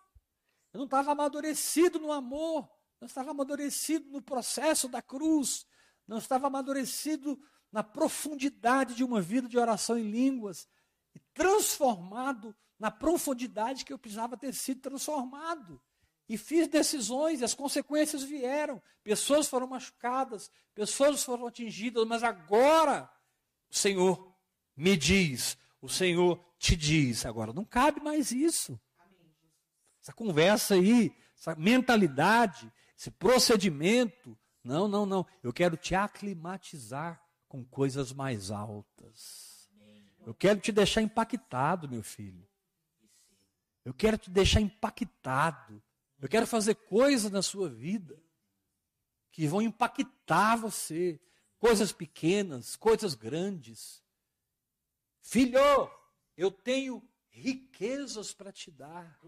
eu não estava amadurecido no amor, não estava amadurecido no processo da cruz, não estava amadurecido na profundidade de uma vida de oração em línguas. e transformado na profundidade que eu precisava ter sido transformado. E fiz decisões, e as consequências vieram. Pessoas foram machucadas, pessoas foram atingidas, mas agora o Senhor me diz, o Senhor te diz. Agora, não cabe mais isso. Essa conversa aí, essa mentalidade, esse procedimento. Não, não, não. Eu quero te aclimatizar com coisas mais altas. Eu quero te deixar impactado, meu filho. Eu quero te deixar impactado. Eu quero fazer coisas na sua vida que vão impactar você. Coisas pequenas, coisas grandes. Filho, eu tenho riquezas para te dar.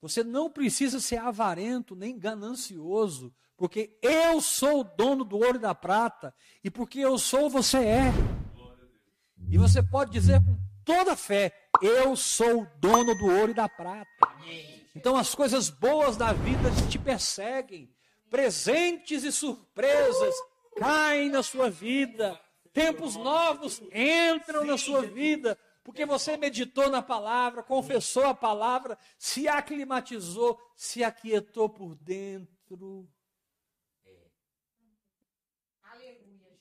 Você não precisa ser avarento nem ganancioso, porque eu sou o dono do ouro e da prata, e porque eu sou, você é. E você pode dizer com toda fé: Eu sou o dono do ouro e da prata. Então as coisas boas da vida te perseguem, presentes e surpresas caem na sua vida, tempos novos entram na sua vida, porque você meditou na palavra, confessou a palavra, se aclimatizou, se aquietou por dentro.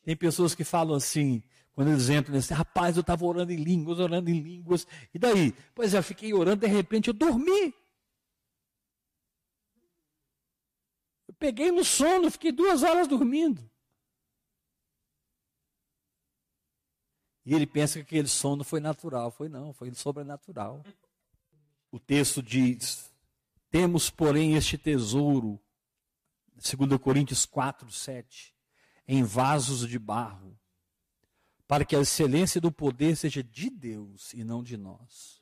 Tem pessoas que falam assim, quando eles entram nesse, rapaz, eu estava orando em línguas, orando em línguas, e daí? Pois é, eu fiquei orando, de repente eu dormi. Peguei no sono, fiquei duas horas dormindo. E ele pensa que aquele sono foi natural. Foi não, foi sobrenatural. O texto diz: Temos, porém, este tesouro, 2 Coríntios 4, 7, em vasos de barro, para que a excelência do poder seja de Deus e não de nós.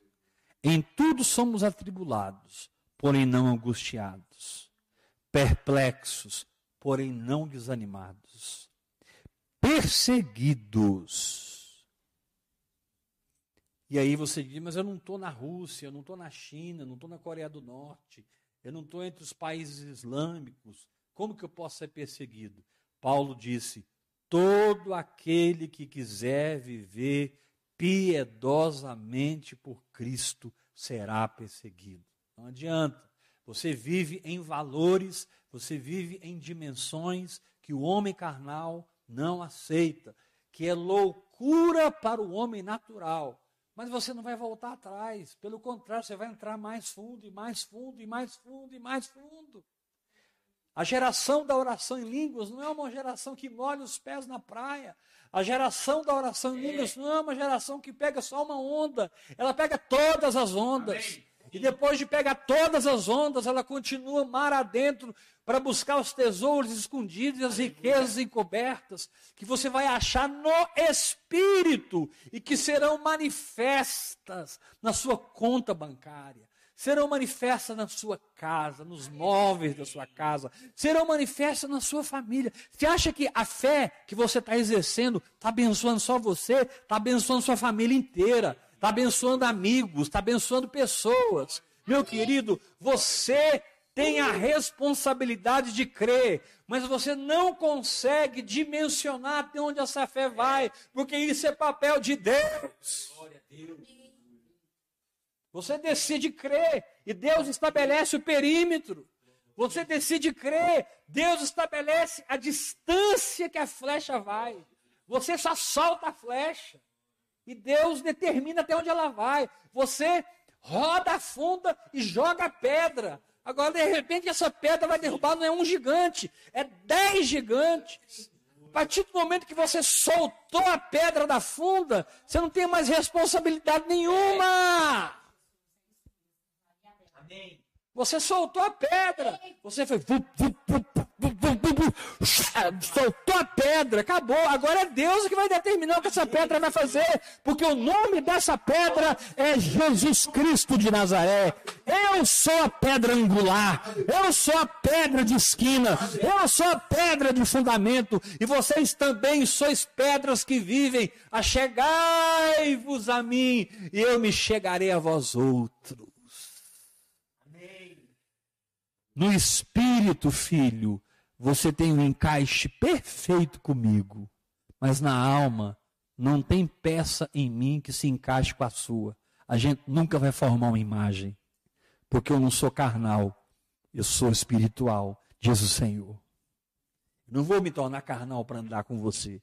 Em tudo somos atribulados, porém não angustiados, perplexos, porém não desanimados, perseguidos e aí você diz, mas eu não estou na Rússia, eu não estou na China, não estou na Coreia do Norte, eu não estou entre os países islâmicos, como que eu posso ser perseguido? Paulo disse: todo aquele que quiser viver piedosamente por Cristo será perseguido. Não adianta. Você vive em valores, você vive em dimensões que o homem carnal não aceita, que é loucura para o homem natural. Mas você não vai voltar atrás. Pelo contrário, você vai entrar mais fundo, e mais fundo, e mais fundo, e mais fundo. A geração da oração em línguas não é uma geração que molha os pés na praia. A geração da oração em línguas não é uma geração que pega só uma onda. Ela pega todas as ondas. Amém. E depois de pegar todas as ondas, ela continua mar adentro para buscar os tesouros escondidos e as riquezas encobertas que você vai achar no Espírito e que serão manifestas na sua conta bancária, serão manifestas na sua casa, nos móveis da sua casa, serão manifestas na sua família. Você acha que a fé que você está exercendo está abençoando só você? Está abençoando sua família inteira está abençoando amigos, está abençoando pessoas. Meu querido, você tem a responsabilidade de crer, mas você não consegue dimensionar até onde essa fé vai, porque isso é papel de Deus. Você decide crer e Deus estabelece o perímetro. Você decide crer, Deus estabelece a distância que a flecha vai. Você só solta a flecha. E Deus determina até onde ela vai. Você roda a funda e joga a pedra. Agora, de repente, essa pedra vai derrubar não é um gigante, é dez gigantes. A partir do momento que você soltou a pedra da funda, você não tem mais responsabilidade nenhuma. Você soltou a pedra. Você foi soltou a pedra, acabou. Agora é Deus que vai determinar o que essa pedra vai fazer, porque o nome dessa pedra é Jesus Cristo de Nazaré. Eu sou a pedra angular, eu sou a pedra de esquina, eu sou a pedra de fundamento, e vocês também sois pedras que vivem. Achegai-vos a mim, e eu me chegarei a vós outros. No Espírito, filho, você tem um encaixe perfeito comigo, mas na alma não tem peça em mim que se encaixe com a sua. a gente nunca vai formar uma imagem, porque eu não sou carnal, eu sou espiritual, diz o Senhor. Não vou me tornar carnal para andar com você,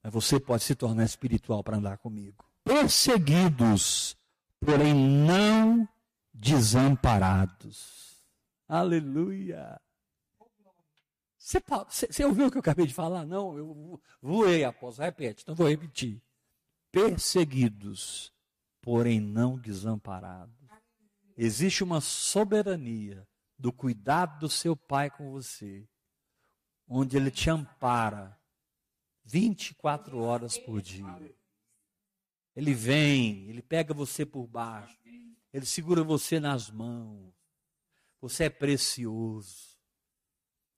mas você pode se tornar espiritual para andar comigo. Perseguidos, porém não desamparados. Aleluia. Você, ouviu o que eu acabei de falar? Não, eu voei após. Repete, então vou repetir. Perseguidos, porém não desamparados. Existe uma soberania do cuidado do seu pai com você, onde ele te ampara 24 horas por dia. Ele vem, ele pega você por baixo, ele segura você nas mãos. Você é precioso.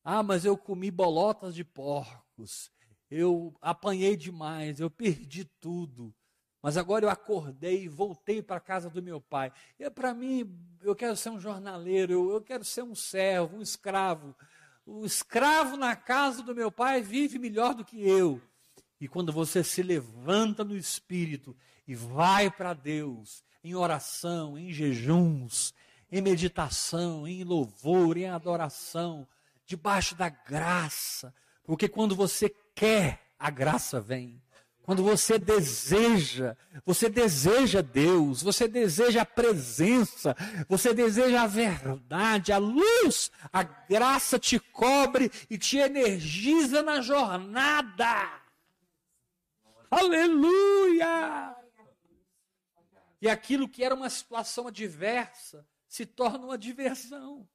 Ah, mas eu comi bolotas de porcos. Eu apanhei demais, eu perdi tudo. Mas agora eu acordei e voltei para a casa do meu pai. E para mim, eu quero ser um jornaleiro, eu, eu quero ser um servo, um escravo. O escravo na casa do meu pai vive melhor do que eu. E quando você se levanta no espírito e vai para Deus, em oração, em jejuns, em meditação, em louvor, em adoração, debaixo da graça, porque quando você quer, a graça vem. Quando você deseja, você deseja Deus, você deseja a presença, você deseja a verdade, a luz, a graça te cobre e te energiza na jornada. Aleluia! E aquilo que era uma situação adversa se torna uma diversão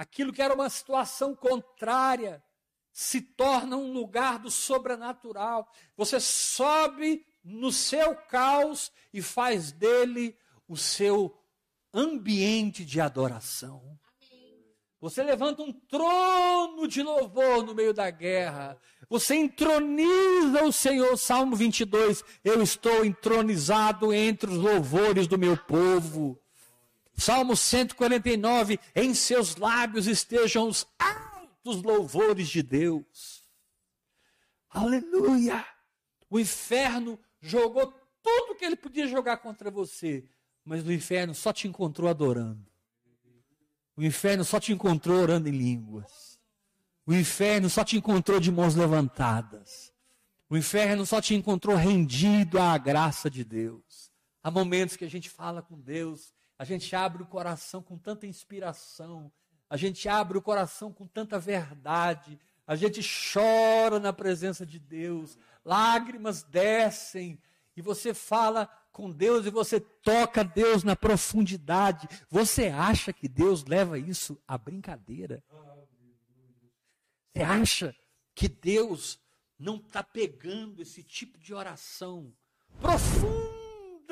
aquilo que era uma situação contrária se torna um lugar do sobrenatural. Você sobe no seu caos e faz dele o seu ambiente de adoração. Você levanta um trono de louvor no meio da guerra. Você entroniza o Senhor. Salmo 22. Eu estou entronizado entre os louvores do meu povo. Salmo 149, em seus lábios estejam os altos louvores de Deus. Aleluia! O inferno jogou tudo que ele podia jogar contra você, mas o inferno só te encontrou adorando. O inferno só te encontrou orando em línguas. O inferno só te encontrou de mãos levantadas. O inferno só te encontrou rendido à graça de Deus. Há momentos que a gente fala com Deus a gente abre o coração com tanta inspiração, a gente abre o coração com tanta verdade, a gente chora na presença de Deus, lágrimas descem, e você fala com Deus e você toca Deus na profundidade. Você acha que Deus leva isso à brincadeira? Você acha que Deus não está pegando esse tipo de oração profunda?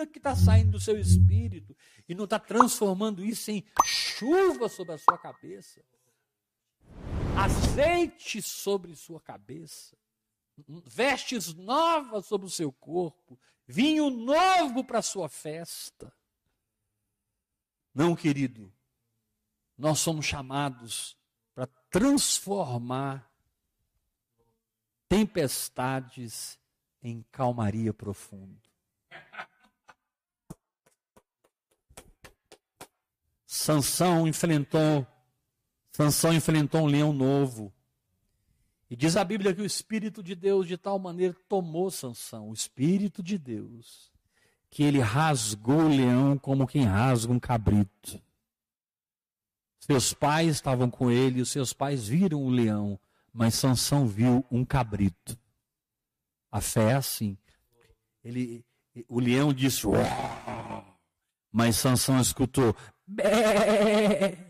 Que está saindo do seu espírito e não está transformando isso em chuva sobre a sua cabeça, azeite sobre sua cabeça, vestes novas sobre o seu corpo, vinho novo para a sua festa. Não, querido, nós somos chamados para transformar tempestades em calmaria profunda. <laughs> Sansão enfrentou Sansão enfrentou um leão novo. E diz a Bíblia que o Espírito de Deus de tal maneira tomou Sansão, o Espírito de Deus, que ele rasgou o leão como quem rasga um cabrito. Seus pais estavam com ele, os seus pais viram o leão, mas Sansão viu um cabrito. A fé é assim. Ele, o leão disse, Uau! mas Sansão escutou, <laughs>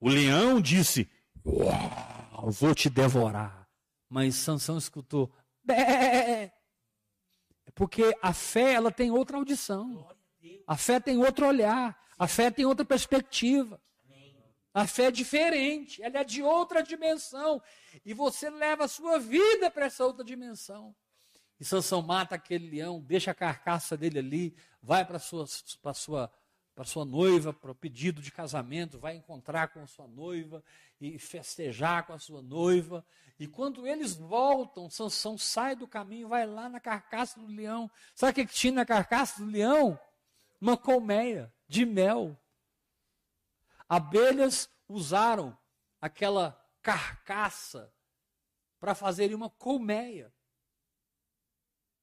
O leão disse: Uau, vou te devorar. Mas Sansão escutou: Bé. Porque a fé ela tem outra audição. A fé tem outro olhar. A fé tem outra perspectiva. A fé é diferente, ela é de outra dimensão. E você leva a sua vida para essa outra dimensão. E Sansão mata aquele leão, deixa a carcaça dele ali, vai para a sua, sua, para sua noiva, para o pedido de casamento, vai encontrar com a sua noiva e festejar com a sua noiva. E quando eles voltam, Sansão sai do caminho, vai lá na carcaça do leão. Sabe o que, que tinha na carcaça do leão? Uma colmeia de mel. Abelhas usaram aquela carcaça para fazerem uma colmeia.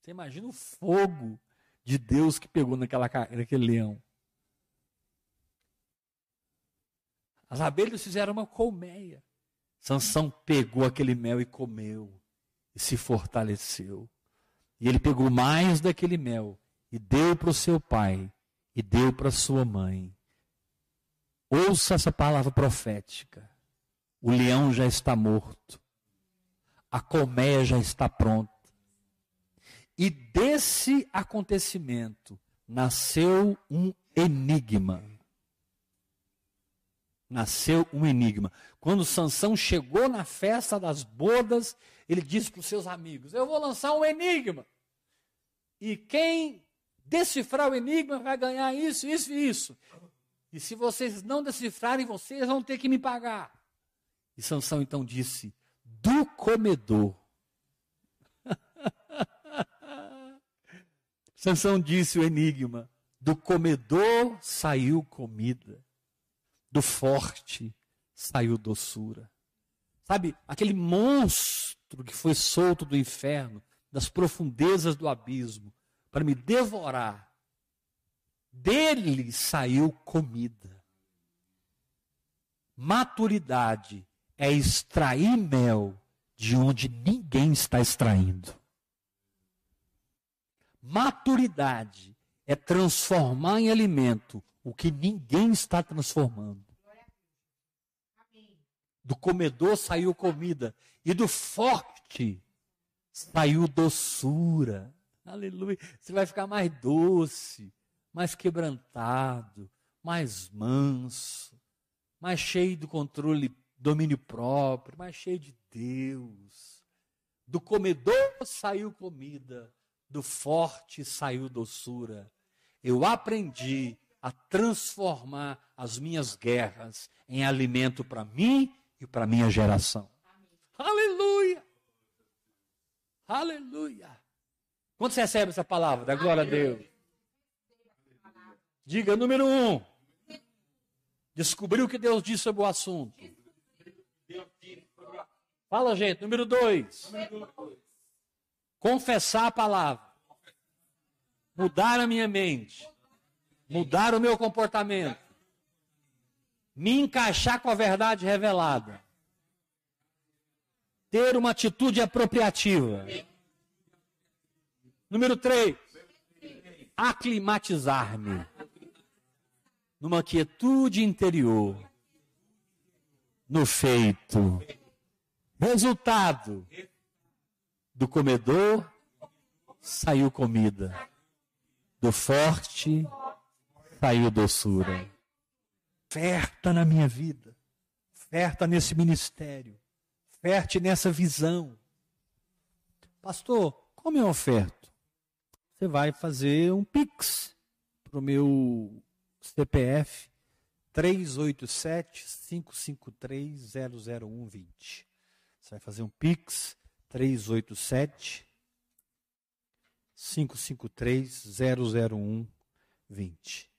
Você imagina o fogo de Deus que pegou naquela, naquele leão. As abelhas fizeram uma colmeia. Sansão pegou aquele mel e comeu e se fortaleceu. E ele pegou mais daquele mel e deu para o seu pai e deu para sua mãe. Ouça essa palavra profética. O leão já está morto. A colmeia já está pronta. E desse acontecimento nasceu um enigma. Nasceu um enigma. Quando Sansão chegou na festa das bodas, ele disse para os seus amigos: Eu vou lançar um enigma. E quem decifrar o enigma vai ganhar isso, isso e isso. E se vocês não decifrarem, vocês vão ter que me pagar. E Sansão então disse: Do comedor. <laughs> Sansão disse o enigma: Do comedor saiu comida, do forte saiu doçura. Sabe, aquele monstro que foi solto do inferno, das profundezas do abismo, para me devorar, dele saiu comida. Maturidade é extrair mel de onde ninguém está extraindo. Maturidade é transformar em alimento o que ninguém está transformando. Do comedor saiu comida, e do forte saiu doçura. Aleluia. Você vai ficar mais doce, mais quebrantado, mais manso, mais cheio do controle, domínio próprio, mais cheio de Deus. Do comedor saiu comida, do forte saiu doçura. Eu aprendi a transformar as minhas guerras em alimento para mim e para minha geração. Aleluia! Aleluia! Quando você recebe essa palavra, da glória a Deus. Diga número um. Descobriu o que Deus disse sobre o assunto. Fala, gente. Número dois. Confessar a palavra. Mudar a minha mente. Mudar o meu comportamento. Me encaixar com a verdade revelada. Ter uma atitude apropriativa. Número três. Aclimatizar-me numa quietude interior, no feito. Resultado: do comedor saiu comida, do forte saiu doçura. Oferta na minha vida, oferta nesse ministério, ferte nessa visão. Pastor, como eu oferto? Você vai fazer um pix para o meu CPF 387-553-00120. Você vai fazer um Pix 387 553 00120.